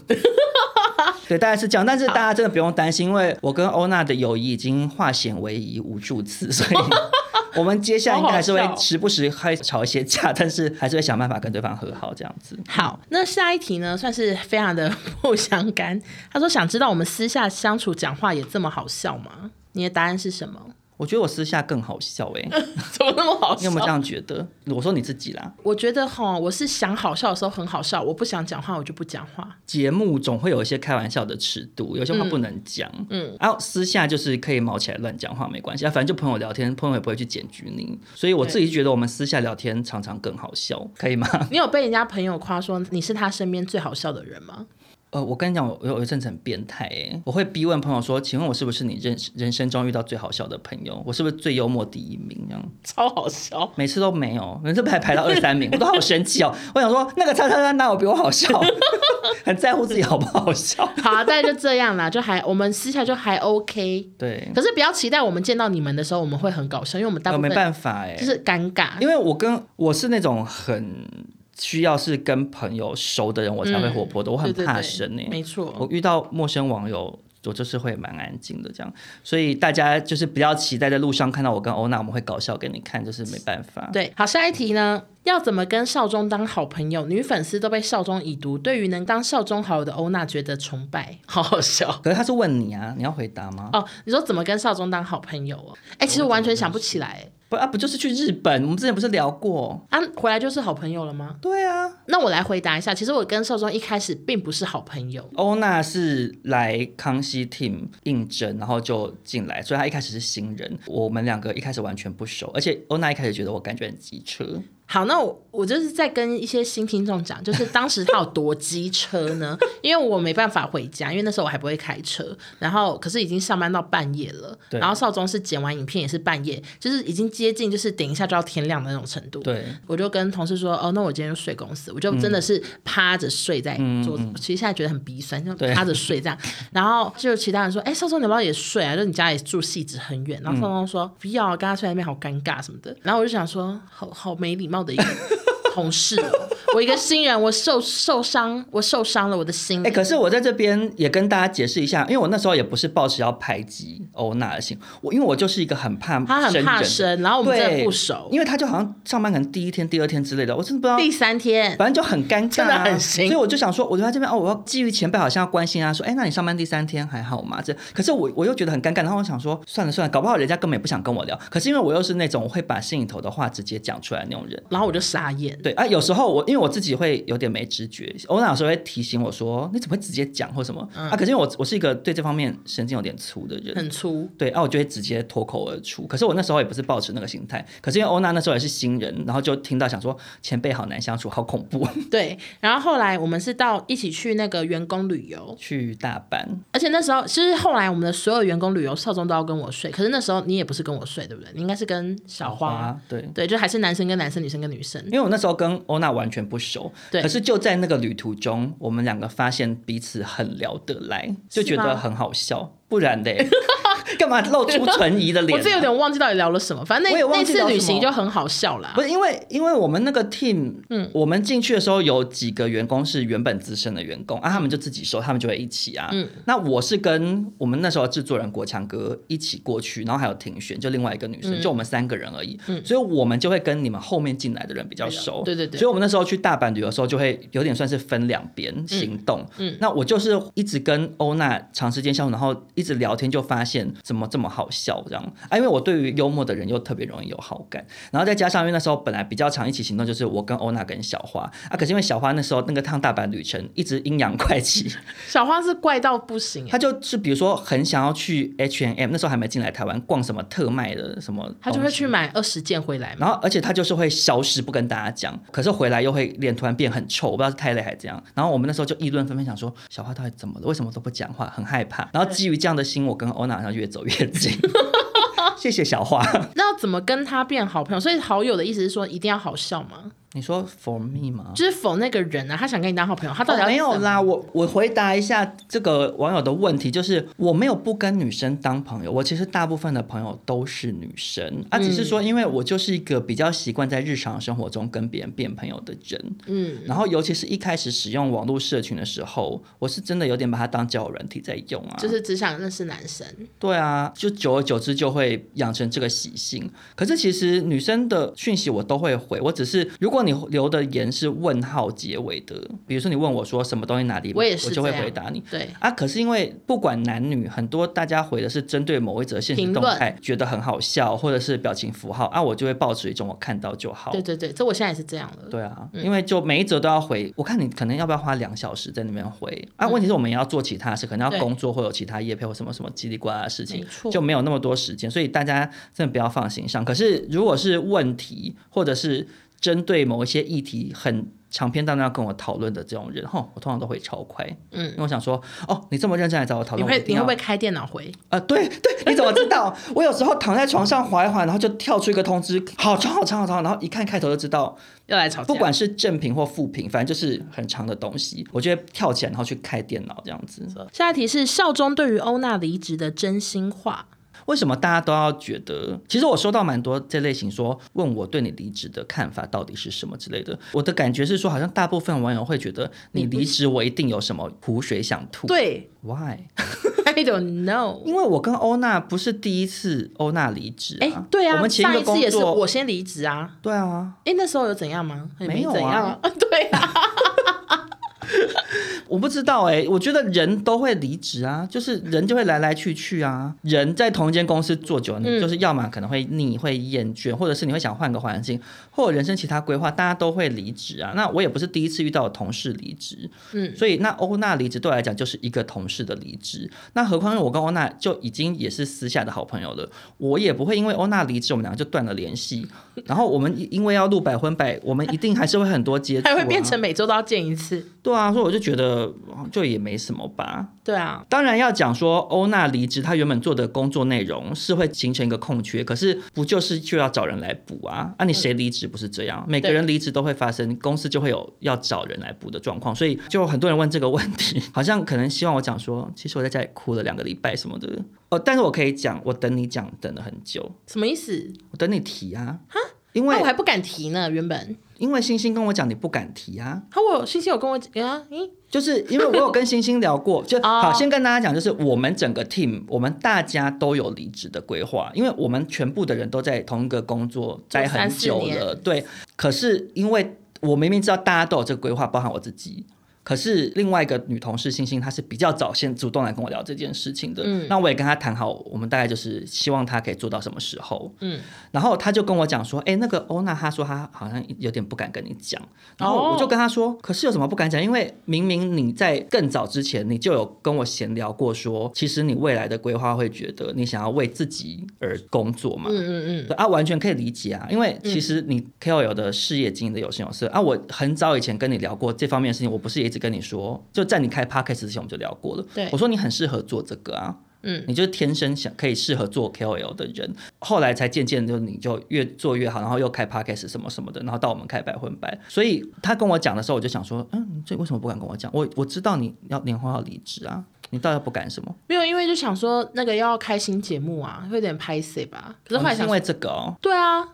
对，大概是这样，但是大家真的不用担心，因为我跟欧娜的友谊已经化险为夷无数次，所以 我们接下来应该还是会时不时会吵一些架，但是还是会想办法跟对方和好这样子。好，那下一题呢，算是非常的 不相干。他说想知道我们私下相处讲话也这么好笑吗？你的答案是什么？我觉得我私下更好笑哎、欸，怎么那么好笑？你有没有这样觉得？我说你自己啦。我觉得哈，我是想好笑的时候很好笑，我不想讲话我就不讲话。节目总会有一些开玩笑的尺度，有些话不能讲。嗯，然后私下就是可以毛起来乱讲话没关系啊，反正就朋友聊天，朋友也不会去检举你。所以我自己觉得我们私下聊天常常更好笑，可以吗？你有被人家朋友夸说你是他身边最好笑的人吗？呃，我跟你讲，我有一阵子很变态哎，我会逼问朋友说，请问我是不是你人人生中遇到最好笑的朋友？我是不是最幽默第一名？这样 超好笑，每次都没有，每次排排到二三名，我都好生气哦。我想说，那个叉叉叉哪有比我好笑？很在乎自己好不好笑。好啊，大概就这样啦，就还我们私下就还 OK。对，可是不要期待我们见到你们的时候，我们会很搞笑，因为我们大部分、呃、没办法哎，就是尴尬。因为我跟我是那种很。需要是跟朋友熟的人，我才会活泼的。嗯、我很怕生呢、欸，没错。我遇到陌生网友，我就是会蛮安静的这样。所以大家就是不要期待在路上看到我跟欧娜，我们会搞笑给你看，就是没办法。对，好，下一题呢？要怎么跟少中当好朋友？女粉丝都被少中已读，对于能当少中好友的欧娜觉得崇拜，好好笑。可是他是问你啊，你要回答吗？哦，你说怎么跟少中当好朋友哦？哎、欸，其实我完全想不起来。不啊，不就是去日本？我们之前不是聊过啊？回来就是好朋友了吗？对啊。那我来回答一下，其实我跟少庄一开始并不是好朋友。欧娜是来康熙 team 应征，然后就进来，所以她一开始是新人。我们两个一开始完全不熟，而且欧娜一开始觉得我感觉很机车。好，那我我就是在跟一些新听众讲，就是当时他有多机车呢？因为我没办法回家，因为那时候我还不会开车，然后可是已经上班到半夜了，对。然后少中是剪完影片也是半夜，就是已经接近就是等一下就要天亮的那种程度。对，我就跟同事说，哦，那我今天就睡公司，我就真的是趴着睡在桌子。嗯、其实现在觉得很鼻酸，就趴着睡这样。然后就其他人说，哎，少中你要不要也睡啊？就你家里住戏子很远。然后少中说、嗯、不要，刚刚睡在那边好尴尬什么的。然后我就想说，好好没礼貌。的一个同事，我一个新人，我受受伤，我受伤了，我的心。哎、欸，可是我在这边也跟大家解释一下，因为我那时候也不是抱持要排挤欧娜的心，我因为我就是一个很怕他很怕生，然后我们真的不熟，因为他就好像上班可能第一天、第二天之类的，我真的不知道第三天，反正就很尴尬、啊，真的很新。所以我就想说，我就在这边哦，我要基于前辈好像要关心啊，说，哎、欸，那你上班第三天还好吗？这可是我我又觉得很尴尬，然后我想说，算了算了，搞不好人家根本也不想跟我聊。可是因为我又是那种我会把心里头的话直接讲出来的那种人，然后我就傻眼。对啊，有时候我因为我自己会有点没知觉，欧娜有时候会提醒我说：“你怎么会直接讲或什么？”嗯、啊，可是因为我我是一个对这方面神经有点粗的人，很粗。对啊，我就会直接脱口而出。可是我那时候也不是抱持那个心态。可是因为欧娜那时候也是新人，然后就听到想说前辈好难相处，好恐怖。对，然后后来我们是到一起去那个员工旅游，去大阪。而且那时候其实后来我们的所有员工旅游，少中都要跟我睡。可是那时候你也不是跟我睡，对不对？你应该是跟小花。小花对对，就还是男生跟男生，女生跟女生。因为我那时候跟欧娜完全不熟，对。可是就在那个旅途中，我们两个发现彼此很聊得来，就觉得很好笑。不然的。干嘛露出存疑的脸？我这有点忘记到底聊了什么。反正那那次旅行就很好笑啦。不是因为，因为我们那个 team，嗯，我们进去的时候有几个员工是原本资深的员工啊，他们就自己收，他们就会一起啊。嗯，那我是跟我们那时候制作人国强哥一起过去，然后还有庭璇，就另外一个女生，就我们三个人而已。嗯，所以我们就会跟你们后面进来的人比较熟。对对对。所以我们那时候去大阪旅游的时候，就会有点算是分两边行动。嗯，那我就是一直跟欧娜长时间相处，然后一直聊天，就发现怎么这么好笑。这样。啊，因为我对于幽默的人又特别容易有好感，然后再加上因为那时候本来比较常一起行动，就是我跟欧娜跟小花。啊，可是因为小花那时候那个趟大阪旅程一直阴阳怪气，小花是怪到不行，她就是比如说很想要去 H and M，那时候还没进来台湾逛什么特卖的什么，她就会去买二十件回来，然后而且她就是会消失不跟大家讲，可是回来又会脸突然变很臭，我不知道是太累还是怎样，然后我们那时候就议论纷纷，想说小花到底怎么了，为什么都不讲话，很害怕，然后基于这样的心，我跟欧娜好像越走越近。谢谢小花。那要怎么跟他变好朋友？所以好友的意思是说一定要好笑吗？你说 for me 吗？就是 for 那个人啊，他想跟你当好朋友，他到底要、哦、没有啦。我我回答一下这个网友的问题，就是我没有不跟女生当朋友，我其实大部分的朋友都是女生，啊，只是说因为我就是一个比较习惯在日常生活中跟别人变朋友的人，嗯，然后尤其是一开始使用网络社群的时候，我是真的有点把它当交友软体在用啊，就是只想认识男生。对啊，就久而久之就会养成这个习性。可是其实女生的讯息我都会回，我只是如果你留的言是问号结尾的，比如说你问我说什么东西哪里，我也是，我就会回答你。对啊，可是因为不管男女，很多大家回的是针对某一则现实动态，觉得很好笑，或者是表情符号啊，我就会抱持一种我看到就好。对对对，这我现在也是这样的。对啊，因为就每一则都要回，我看你可能要不要花两小时在那边回啊？问题是我们也要做其他事，可能要工作或有其他业配或什么什么叽里呱啦的事情，就没有那么多时间，所以大家真的不要放心上。可是如果是问题或者是。针对某一些议题很。长篇大论要跟我讨论的这种人，哈，我通常都会超快，嗯，因为我想说，哦，你这么认真来找我讨论，你会你会不会开电脑回？啊、呃，对对，你怎么知道？我有时候躺在床上滑一滑，然后就跳出一个通知，好长好长好长，然后一看开头就知道要来吵架，不管是正评或负评，反正就是很长的东西，我就会跳起来，然后去开电脑这样子。下一题是少中对于欧娜离职的真心话。为什么大家都要觉得？其实我收到蛮多这类型说问我对你离职的看法到底是什么之类的。我的感觉是说，好像大部分网友会觉得你离职，我一定有什么苦水想吐。对，Why？I don't know。因为我跟欧娜不是第一次欧娜离职啊。哎，对啊，我们前一个工作上一次也是我先离职啊。对啊。哎，那时候有怎样吗？没有啊。对啊。我不知道哎、欸，我觉得人都会离职啊，就是人就会来来去去啊。人在同一间公司做久了，你就是要么可能会腻、会厌倦，或者是你会想换个环境，或者人生其他规划，大家都会离职啊。那我也不是第一次遇到同事离职，嗯，所以那欧娜离职对我来讲就是一个同事的离职。那何况我跟欧娜就已经也是私下的好朋友了，我也不会因为欧娜离职，我们两个就断了联系。然后我们因为要录百分百，我们一定还是会很多接触、啊，还会变成每周都要见一次。对啊，所以我就觉得。就也没什么吧。对啊，当然要讲说欧娜离职，她原本做的工作内容是会形成一个空缺，可是不就是就要找人来补啊？啊，你谁离职不是这样？每个人离职都会发生，公司就会有要找人来补的状况，所以就很多人问这个问题，好像可能希望我讲说，其实我在家里哭了两个礼拜什么的。哦，但是我可以讲，我等你讲等了很久。什么意思？我等你提啊。哈？因为我还不敢提呢，原本。因为星星跟我讲你不敢提啊，好，我星星有跟我讲啊，咦，就是因为我有跟星星聊过，就 好，先跟大家讲，就是我们整个 team，我们大家都有离职的规划，因为我们全部的人都在同一个工作待很久了，对，可是因为我明明知道大家都有这个规划，包含我自己。可是另外一个女同事星星，她是比较早先主动来跟我聊这件事情的。嗯，那我也跟她谈好，我们大概就是希望她可以做到什么时候。嗯，然后她就跟我讲说，哎，那个欧娜，她说她好像有点不敢跟你讲。然后我就跟她说，可是有什么不敢讲？因为明明你在更早之前，你就有跟我闲聊过，说其实你未来的规划会觉得你想要为自己而工作嘛。嗯嗯嗯。啊，完全可以理解啊，因为其实你 KOL 的事业经营的有声有色啊。我很早以前跟你聊过这方面的事情，我不是也一直。跟你说，就在你开 podcast 之前，我们就聊过了。对，我说你很适合做这个啊，嗯，你就是天生想可以适合做 KOL 的人。后来才渐渐就你就越做越好，然后又开 podcast 什么什么的，然后到我们开百分百。所以他跟我讲的时候，我就想说，嗯，这为什么不敢跟我讲？我我知道你要年后要离职啊，你到底不敢什么？没有，因为就想说那个要开新节目啊，会有点拍谢吧。可是后来想、因为这个哦，对啊。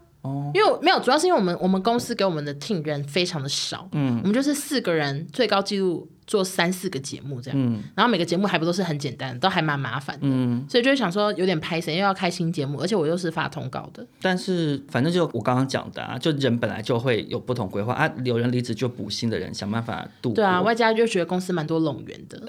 因为没有，主要是因为我们我们公司给我们的 team 人非常的少，嗯，我们就是四个人，最高纪录做三四个节目这样，嗯，然后每个节目还不都是很简单，都还蛮麻烦的，嗯，所以就想说有点拍谢，因为要开新节目，而且我又是发通告的。但是反正就我刚刚讲的啊，就人本来就会有不同规划啊，有人离职就补新的人，想办法度。对啊，外加就觉得公司蛮多冗员的，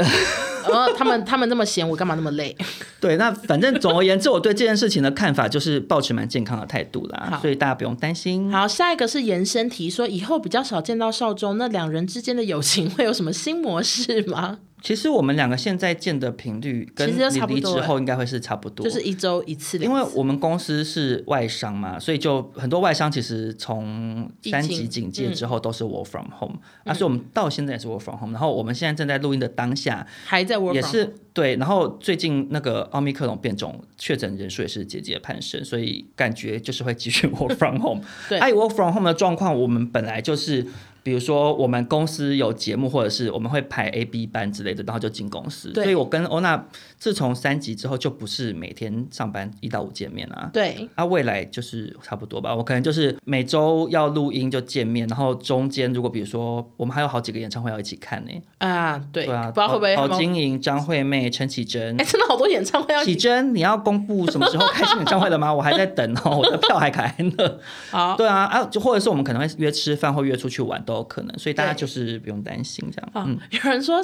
然后他们他们那么闲，我干嘛那么累？对，那反正总而言之，我对这件事情的看法就是保持蛮健康的态度啦，所以大家不用担心。好，下一个是延伸题，说以后比较少见到少中，那两人之间的友情会有什么新模式吗？其实我们两个现在见的频率跟你离职后应该会是差不多，就是一周一次。因为我们公司是外商嘛，所以就很多外商其实从三级警戒之后都是 work from home，啊，所以我们到现在也是 work from home。然后我们现在正在录音的当下还在 work，也是对。然后最近那个奥密克戎变种确诊人数也是节节攀升，所以感觉就是会继续 work from home。对，哎，work from home 的状况，我们本来就是。比如说，我们公司有节目，或者是我们会排 A、B 班之类的，然后就进公司。对，所以我跟欧娜自从三级之后，就不是每天上班一到五见面啊。对，啊，未来就是差不多吧。我可能就是每周要录音就见面，然后中间如果比如说我们还有好几个演唱会要一起看呢。啊，对，对啊，不知道会不会郝晶莹、张惠妹、陈绮贞。哎，真的好多演唱会要。绮贞，你要公布什么时候开新演唱会了吗？我还在等哦，我的票还开呢。好，对啊，啊，就或者是我们可能会约吃饭或约出去玩都有可能，所以大家。就是不用担心这样。哦嗯、有人说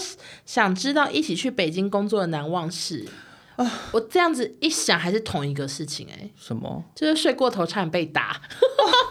想知道一起去北京工作的难忘事啊，我这样子一想还是同一个事情哎、欸。什么？就是睡过头差点被打。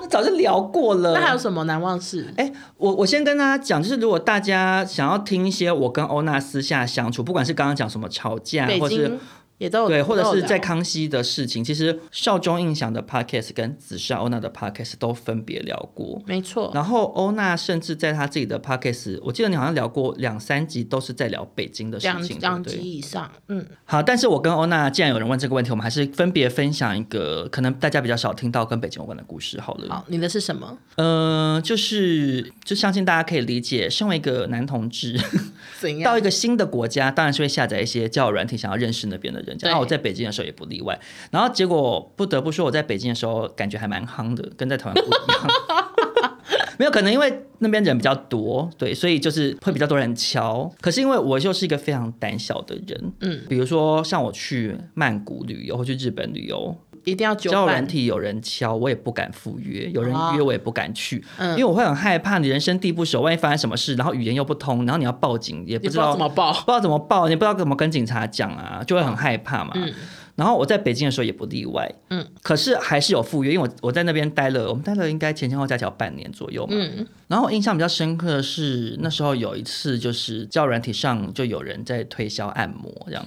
哦、早就聊过了。那还有什么难忘事？哎，我我先跟大家讲，就是如果大家想要听一些我跟欧娜私下相处，不管是刚刚讲什么吵架，或是。也都有对，或者是在康熙的事情，其实少中印象的 podcast 跟紫砂欧娜的 podcast 都分别聊过，没错。然后欧娜甚至在她自己的 podcast，我记得你好像聊过两三集，都是在聊北京的事情，两集以上，嗯。好，但是我跟欧娜，既然有人问这个问题，我们还是分别分享一个可能大家比较少听到跟北京有关的故事好了。好，你的是什么？嗯、呃，就是就相信大家可以理解，身为一个男同志，到一个新的国家，当然是会下载一些交友软体，想要认识那边的人。然后我在北京的时候也不例外。然后结果不得不说，我在北京的时候感觉还蛮夯的，跟在台湾不一样。没有可能，因为那边人比较多，对，所以就是会比较多人敲。可是因为我就是一个非常胆小的人，嗯，比如说像我去曼谷旅游或去日本旅游，一定要交友软体有人敲，我也不敢赴约；有人约我也不敢去，因为我会很害怕你人生地不熟，万一发生什么事，然后语言又不通，然后你要报警也不知道，不知道怎么报，不知道怎么报，你不知道怎么跟警察讲啊，就会很害怕嘛。嗯然后我在北京的时候也不例外，嗯，可是还是有赴约，因为我我在那边待了，我们待了应该前前后后加起来半年左右嘛，嗯，然后我印象比较深刻的是那时候有一次就是交友软体上就有人在推销按摩这样，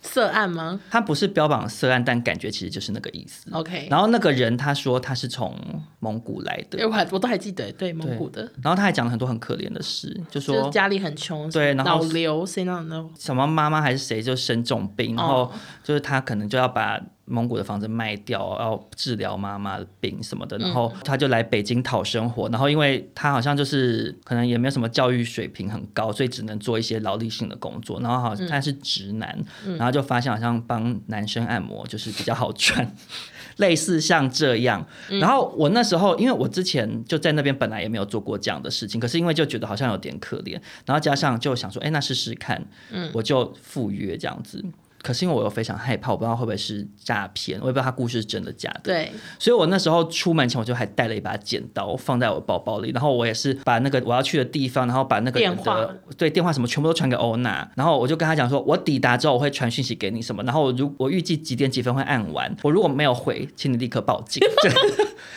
色按吗？他不是标榜色按，但感觉其实就是那个意思。OK，然后那个人他说他是从蒙古来的，我还我都还记得，对蒙古的。然后他还讲了很多很可怜的事，就说就家里很穷，对，然后脑瘤谁那种什么妈妈还是谁就生重病，然后就是他可能就要把。蒙古的房子卖掉，要治疗妈妈的病什么的，然后他就来北京讨生活。然后因为他好像就是可能也没有什么教育水平很高，所以只能做一些劳力性的工作。然后好像他是直男，然后就发现好像帮男生按摩就是比较好赚，类似像这样。然后我那时候因为我之前就在那边本来也没有做过这样的事情，可是因为就觉得好像有点可怜，然后加上就想说，哎，那试试看，我就赴约这样子。可是因为我又非常害怕，我不知道会不会是诈骗，我也不知道他故事是真的假的。对，所以我那时候出门前我就还带了一把剪刀放在我包包里，然后我也是把那个我要去的地方，然后把那个人的电话对电话什么全部都传给欧娜，然后我就跟他讲说，我抵达之后我会传讯息给你什么，然后如我预计几点几分会按完，我如果没有回，请你立刻报警。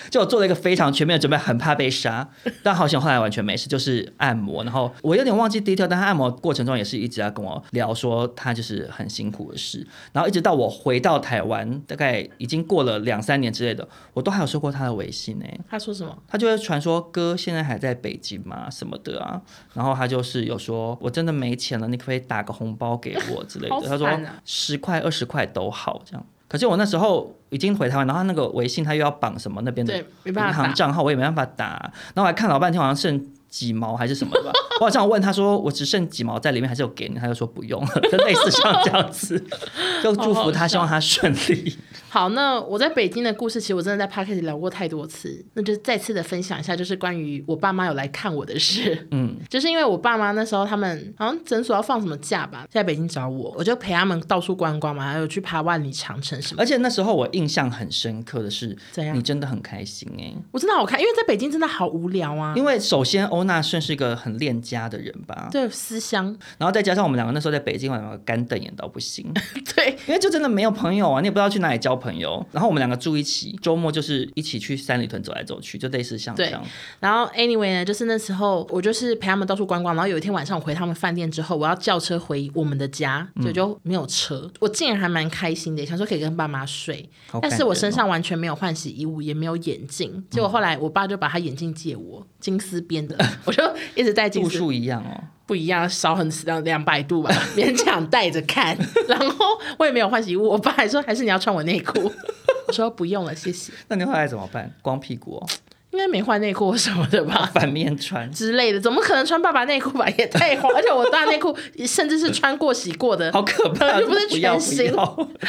就我做了一个非常全面的准备，很怕被杀，但好险后来完全没事，就是按摩，然后我有点忘记 detail，但他按摩过程中也是一直在跟我聊说他就是很辛苦的。是，然后一直到我回到台湾，大概已经过了两三年之类的，我都还有收过他的微信呢。他说什么？他就会传说哥现在还在北京吗？什么的啊？然后他就是有说，我真的没钱了，你可不可以打个红包给我之类的。啊、他说十块二十块都好这样。可是我那时候已经回台湾，然后那个微信他又要绑什么那边的银行账号，我也没办法打。然后我还看老半天，好像剩。几毛还是什么的吧？我好像问他说，我只剩几毛在里面，还是有给你？他就说不用了，就类似像这样子，就祝福他，希望他顺利。好，那我在北京的故事，其实我真的在 Podcast 聊过太多次，那就再次的分享一下，就是关于我爸妈有来看我的事。嗯，就是因为我爸妈那时候他们好像诊所要放什么假吧，在北京找我，我就陪他们到处观光嘛，还有去爬万里长城什么。而且那时候我印象很深刻的是，怎样？你真的很开心哎、欸，我真的好开，因为在北京真的好无聊啊。因为首先欧娜算是一个很恋家的人吧，对，思乡。然后再加上我们两个那时候在北京玩的干瞪眼到不行，对，因为就真的没有朋友啊，你也不知道去哪里交朋友。然后我们两个住一起，周末就是一起去三里屯走来走去，就类似像这样。然后 anyway 呢，就是那时候我就是陪他们到处观光。然后有一天晚上我回他们饭店之后，我要叫车回我们的家，就就没有车。嗯、我竟然还蛮开心的，想说可以跟爸妈睡。但是我身上完全没有换洗衣物，也没有眼镜。结果后来我爸就把他眼镜借我，金丝边的，我就一直戴金丝。度数一样哦。不一样，少很两两百度吧，勉强戴着看。然后我也没有换洗衣物，我爸还说还是你要穿我内裤。我说不用了，谢谢。那你后来怎么办？光屁股哦？应该没换内裤什么的吧？反面穿之类的，怎么可能穿爸爸内裤吧？也太慌，而且我大内裤甚至是穿过洗过的，好可怕，就不是全新。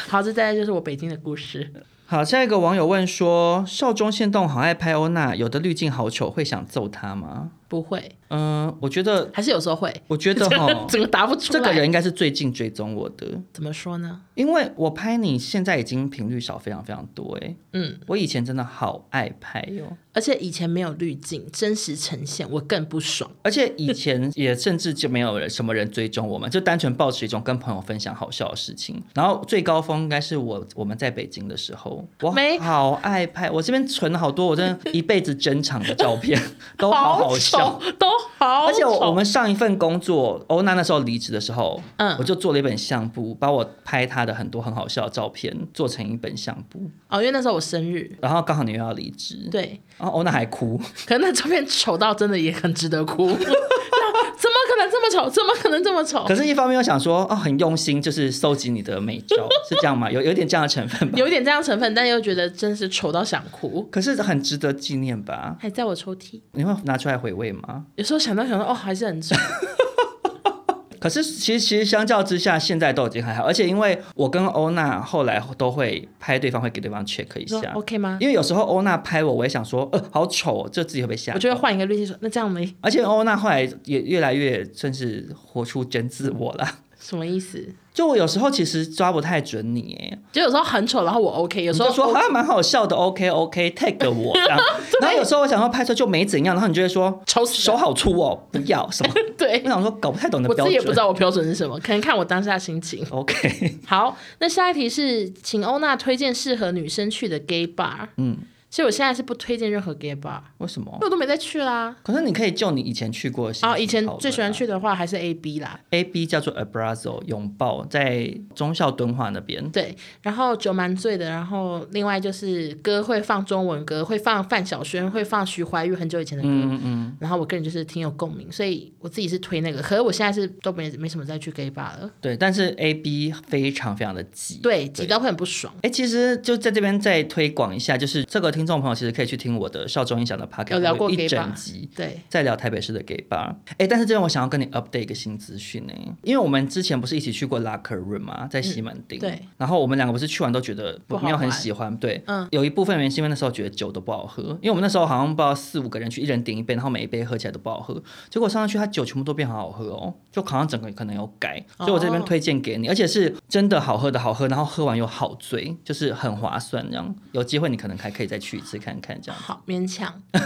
好，这大概就是我北京的故事。好，下一个网友问说：少中线动好爱拍欧娜，有的滤镜好丑，会想揍他吗？不会，嗯，我觉得还是有时候会。我觉得 哈，怎么答不出来？这个人应该是最近追踪我的。怎么说呢？因为我拍你现在已经频率少非常非常多哎。嗯，我以前真的好爱拍哟，而且以前没有滤镜，真实呈现，我更不爽。而且以前也甚至就没有人什么人追踪我们，就单纯保持一种跟朋友分享好笑的事情。然后最高峰应该是我我们在北京的时候，我好爱拍，我这边存了好多我真的一辈子珍藏的照片，都好好笑。都好，而且我们上一份工作，欧娜那时候离职的时候，嗯，我就做了一本相簿，把我拍她的很多很好笑的照片做成一本相簿。哦，因为那时候我生日，然后刚好你又要离职，对，然后欧娜还哭，可能那照片丑到真的也很值得哭。这么丑？怎么可能这么丑？可是，一方面又想说，哦，很用心，就是收集你的美照，是这样吗？有有点这样的成分吧？有点这样成分，但又觉得真是丑到想哭。可是很值得纪念吧？还在我抽屉，你会拿出来回味吗？有时候想到想到，哦，还是很丑。可是其实其实相较之下，现在都已经还好，而且因为我跟欧娜后来都会拍对方，会给对方 check 一下，OK 吗？因为有时候欧娜拍我，我也想说，呃，好丑哦，就自己会被吓。我就会换一个滤镜说，那这样没。而且欧娜后来也越来越算是活出真自我了。什么意思？就我有时候其实抓不太准你，哎，就有时候很丑，然后我 OK，有时候说还蛮好笑的，OK OK，tag 我这样，然后有时候我想要拍摄就没怎样，然后你就会说丑死，手好粗哦，不要什么？对，我想说搞不太懂的标准，我自己也不知道我标准是什么，可能看我当下心情。OK，好，那下一题是，请欧娜推荐适合女生去的 gay bar。嗯。其实我现在是不推荐任何 gay bar，为什么？因为我都没再去啦。可是你可以就你以前去过的。哦，以前最喜欢去的话还是 A B 啦。A B 叫做 Abrazo 拥抱，在中孝敦化那边。对，然后酒蛮醉的，然后另外就是歌会放中文歌，会放范晓萱，会放徐怀钰很久以前的歌。嗯嗯。然后我个人就是挺有共鸣，所以我自己是推那个。可是我现在是都没没什么再去 gay bar 了。对，但是 A B 非常非常的挤。对，挤到会很不爽。哎，其实就在这边再推广一下，就是这个听众朋友其实可以去。听我的少中音响的 podcast 有聊过一整集，对，在聊台北市的 gay bar。哎，但是这边我想要跟你 update 一个新资讯呢，因为我们之前不是一起去过 Locker Room 吗？在西门町，对。然后我们两个不是去完都觉得没有很喜欢，对，嗯。有一部分原因是因为那时候觉得酒都不好喝，因为我们那时候好像不知道四五个人去，一人点一杯，然后每一杯喝起来都不好喝。结果上上去，它酒全部都变很好喝哦，就好像整个可能有改。所以我这边推荐给你，而且是真的好喝的好喝，然后喝完又好醉，就是很划算这样。有机会你可能还可以再去一次看看这样。好，勉强。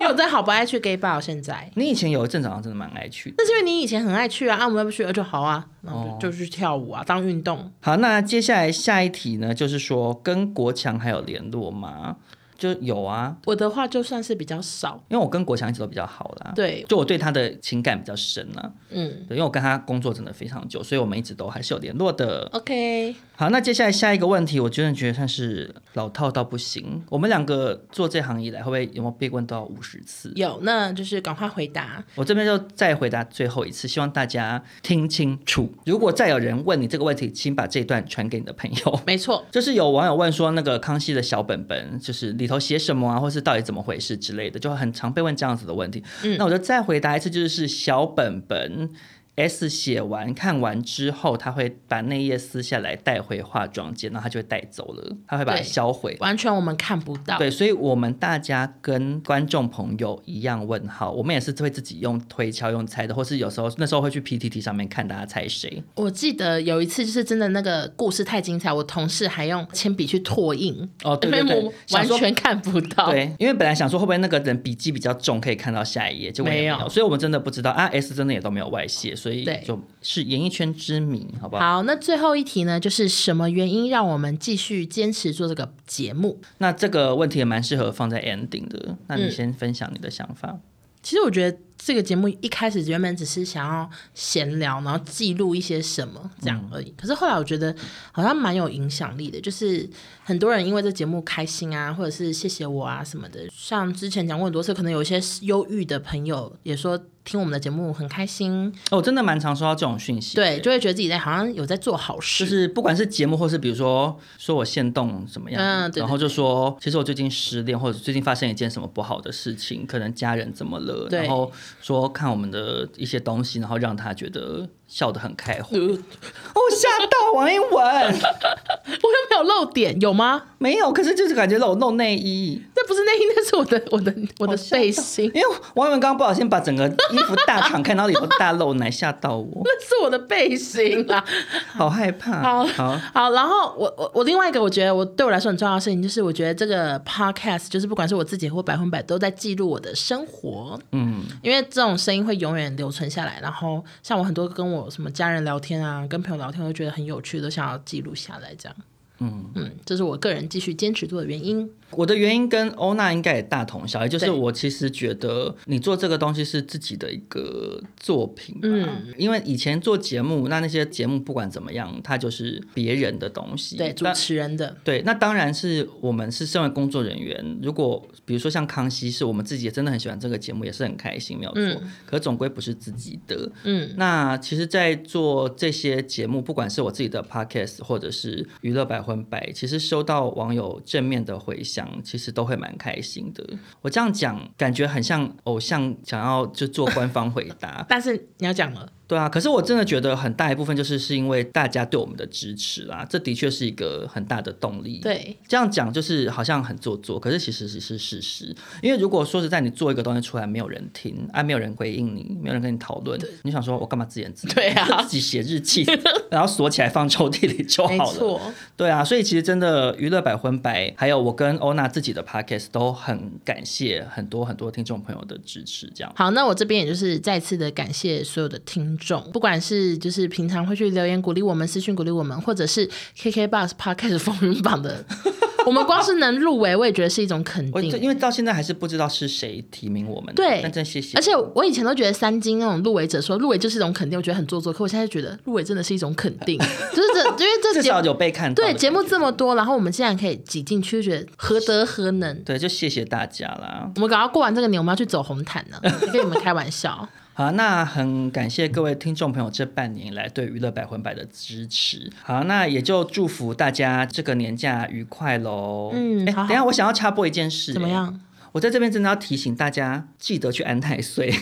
因为我真的好不爱去 gay bar，现在。你以前有一阵子好像真的蛮爱去的，那是因为你以前很爱去啊，啊，我们要不去，就好啊，然后就，就去跳舞啊，当运动。好，那接下来下一题呢，就是说跟国强还有联络吗？就有啊，我的话就算是比较少，因为我跟国强一直都比较好啦。对，就我对他的情感比较深啊。嗯，对，因为我跟他工作真的非常久，所以我们一直都还是有联络的。OK，好，那接下来下一个问题，我真的觉得算是老套到不行。我们两个做这行以来，会不会有没有被问到五十次？有，那就是赶快回答。我这边就再回答最后一次，希望大家听清楚。如果再有人问你这个问题，请把这一段传给你的朋友。没错，就是有网友问说，那个康熙的小本本，就是里头写什么啊，或是到底怎么回事之类的，就很常被问这样子的问题。嗯，那我就再回答一次，就是小本本。S 写完看完之后，他会把那页撕下来带回化妆间，然后他就会带走了，他会把它销毁，完全我们看不到。对，所以我们大家跟观众朋友一样问号，我们也是会自己用推敲、用猜的，或是有时候那时候会去 PTT 上面看大家猜谁。我记得有一次就是真的那个故事太精彩，我同事还用铅笔去拓印，哦，对对对，完全看不到。对，因为本来想说会不会那个人笔记比较重，可以看到下一页，结果没有，所以我们真的不知道啊。S 真的也都没有外泄，所以就是演艺圈之谜，好不好？好，那最后一题呢？就是什么原因让我们继续坚持做这个节目？那这个问题也蛮适合放在 ending 的。那你先分享你的想法。嗯，其实我觉得。这个节目一开始原本只是想要闲聊，然后记录一些什么这样而已。嗯、可是后来我觉得好像蛮有影响力的，就是很多人因为这节目开心啊，或者是谢谢我啊什么的。像之前讲过很多次，可能有一些忧郁的朋友也说听我们的节目很开心。哦，真的蛮常收到这种讯息，对，就会觉得自己在好像有在做好事。就是不管是节目，或是比如说说我现动怎么样，嗯，对对对，然后就说其实我最近失恋，或者最近发生一件什么不好的事情，可能家人怎么了，然后说看我们。的一些东西，然后让他觉得笑得很开怀。我 吓到王一文，我又没有露点，有吗？没有，可是就是感觉我露内衣。那不是内衣，那是我的 我的我的背心。因为王一文刚刚不小心把整个衣服大敞开，然后里头大露奶，吓到我。那是我的背心啊，好害怕。好好好，然后我我我另外一个我觉得我对我来说很重要的事情，就是我觉得这个 podcast 就是不管是我自己或百分百都在记录我的生活。嗯，因为这种声音会。永远留存下来，然后像我很多跟我什么家人聊天啊，跟朋友聊天，我都觉得很有趣，都想要记录下来这样。嗯嗯，这是我个人继续坚持做的原因。我的原因跟欧娜应该也大同小异，就是我其实觉得你做这个东西是自己的一个作品吧，嗯，因为以前做节目，那那些节目不管怎么样，它就是别人的东西，对，主持人的，对，那当然是我们是身为工作人员，如果比如说像康熙，是我们自己也真的很喜欢这个节目，也是很开心，没有错，嗯，可总归不是自己的，嗯，那其实，在做这些节目，不管是我自己的 podcast 或者是娱乐百分百，其实收到网友正面的回响。其实都会蛮开心的。我这样讲，感觉很像偶像想要就做官方回答，但是你要讲了。对啊，可是我真的觉得很大一部分就是是因为大家对我们的支持啦，这的确是一个很大的动力。对，这样讲就是好像很做作，可是其实是是事实。因为如果说实在，你做一个东西出来没有人听，啊，没有人回应你，没有人跟你讨论，你想说我干嘛自言自语？对啊，自己写日记，然后锁起来放抽屉里就好了。对啊，所以其实真的娱乐百分百，还有我跟欧娜自己的 podcast 都很感谢很多很多听众朋友的支持。这样好，那我这边也就是再次的感谢所有的听众，不管是就是平常会去留言鼓励我们、私讯鼓励我们，或者是 KKBOX Podcast 风云榜的。我们光是能入围，我也觉得是一种肯定。因为到现在还是不知道是谁提名我们。对，但真谢谢。而且我以前都觉得三金那种入围者说入围就是一种肯定，我觉得很做作。可我现在觉得入围真的是一种肯定，就是这，因为这至少有被看到。对，节目这么多，然后我们竟然可以挤进去，就觉得何德何能？对，就谢谢大家啦。我们赶快过完这个年，我们要去走红毯了，跟你们开玩笑。好，那很感谢各位听众朋友这半年来对娱乐百分百的支持。好，那也就祝福大家这个年假愉快喽。嗯，哎，等一下我想要插播一件事。怎么样？我在这边真的要提醒大家，记得去安太岁。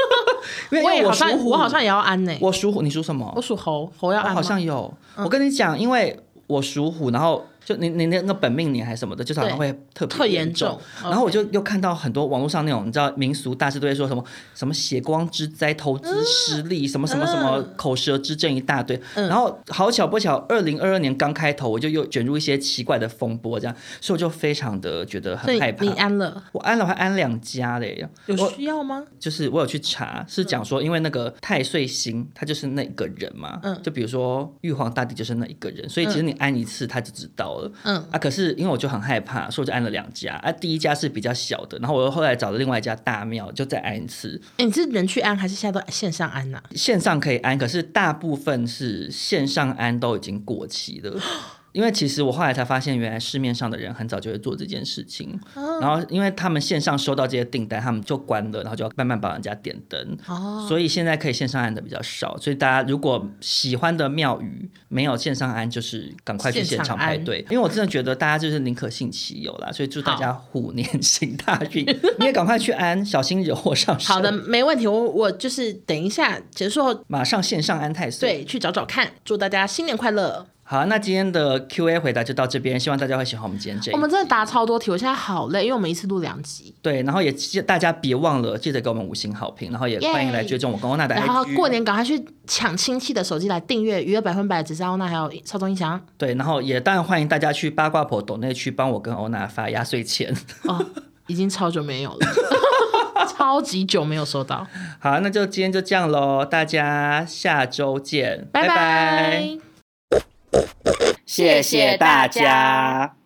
因为我，我好像我好像也要安呢。我属虎，你属什么？我属猴，猴要安。好像有。嗯、我跟你讲，因为我属虎，然后。就你你那个本命年还是什么的，就是好像会特别严重。严重然后我就又看到很多网络上那种，你知道民俗大师都会说什么什么血光之灾、投资失利、嗯、什么什么什么口舌之争一大堆。嗯、然后好巧不巧，二零二二年刚开头，我就又卷入一些奇怪的风波，这样，所以我就非常的觉得很害怕。你安了？我安了，还安两家嘞。有需要吗？就是我有去查，是讲说因为那个太岁星，他就是那个人嘛。嗯。就比如说玉皇大帝就是那一个人，所以其实你安一次他就知道了。嗯。啊，可是。因为我就很害怕，所以我就安了两家。啊，第一家是比较小的，然后我又后来找了另外一家大庙，就再安一次。哎，你是人去安还是现在都线上安呢？啊？线上可以安，可是大部分是线上安都已经过期了。因为其实我后来才发现，原来市面上的人很早就会做这件事情，然后因为他们线上收到这些订单，他们就关了，然后就要慢慢帮人家点灯，所以现在可以线上安的比较少。所以大家如果喜欢的庙宇没有线上安，就是赶快去现场排队，因为我真的觉得大家就是宁可信其有啦。所以祝大家虎年 行大运，你也赶快去安，小心惹祸上身。好的，没问题，我我就是等一下结束后马上线上安太岁，对，去找找看。祝大家新年快乐。好，那今天的 Q&A 回答就到这边，希望大家会喜欢我们今天这一。我们真的答超多题，我现在好累，因为我们一次录两集。对，然后也大家别忘了记得给我们五星好评，然后也欢迎来追踪我跟欧娜的 IG。然后过年赶快去抢亲戚的手机来订阅娱乐百分百，只是欧娜还有超中音响。对，然后也当然欢迎大家去八卦婆抖内去帮我跟欧娜发压岁钱。哦，已经超久没有了，超级久没有收到。好，那就今天就这样喽，大家下周见，拜拜。拜拜谢谢大家。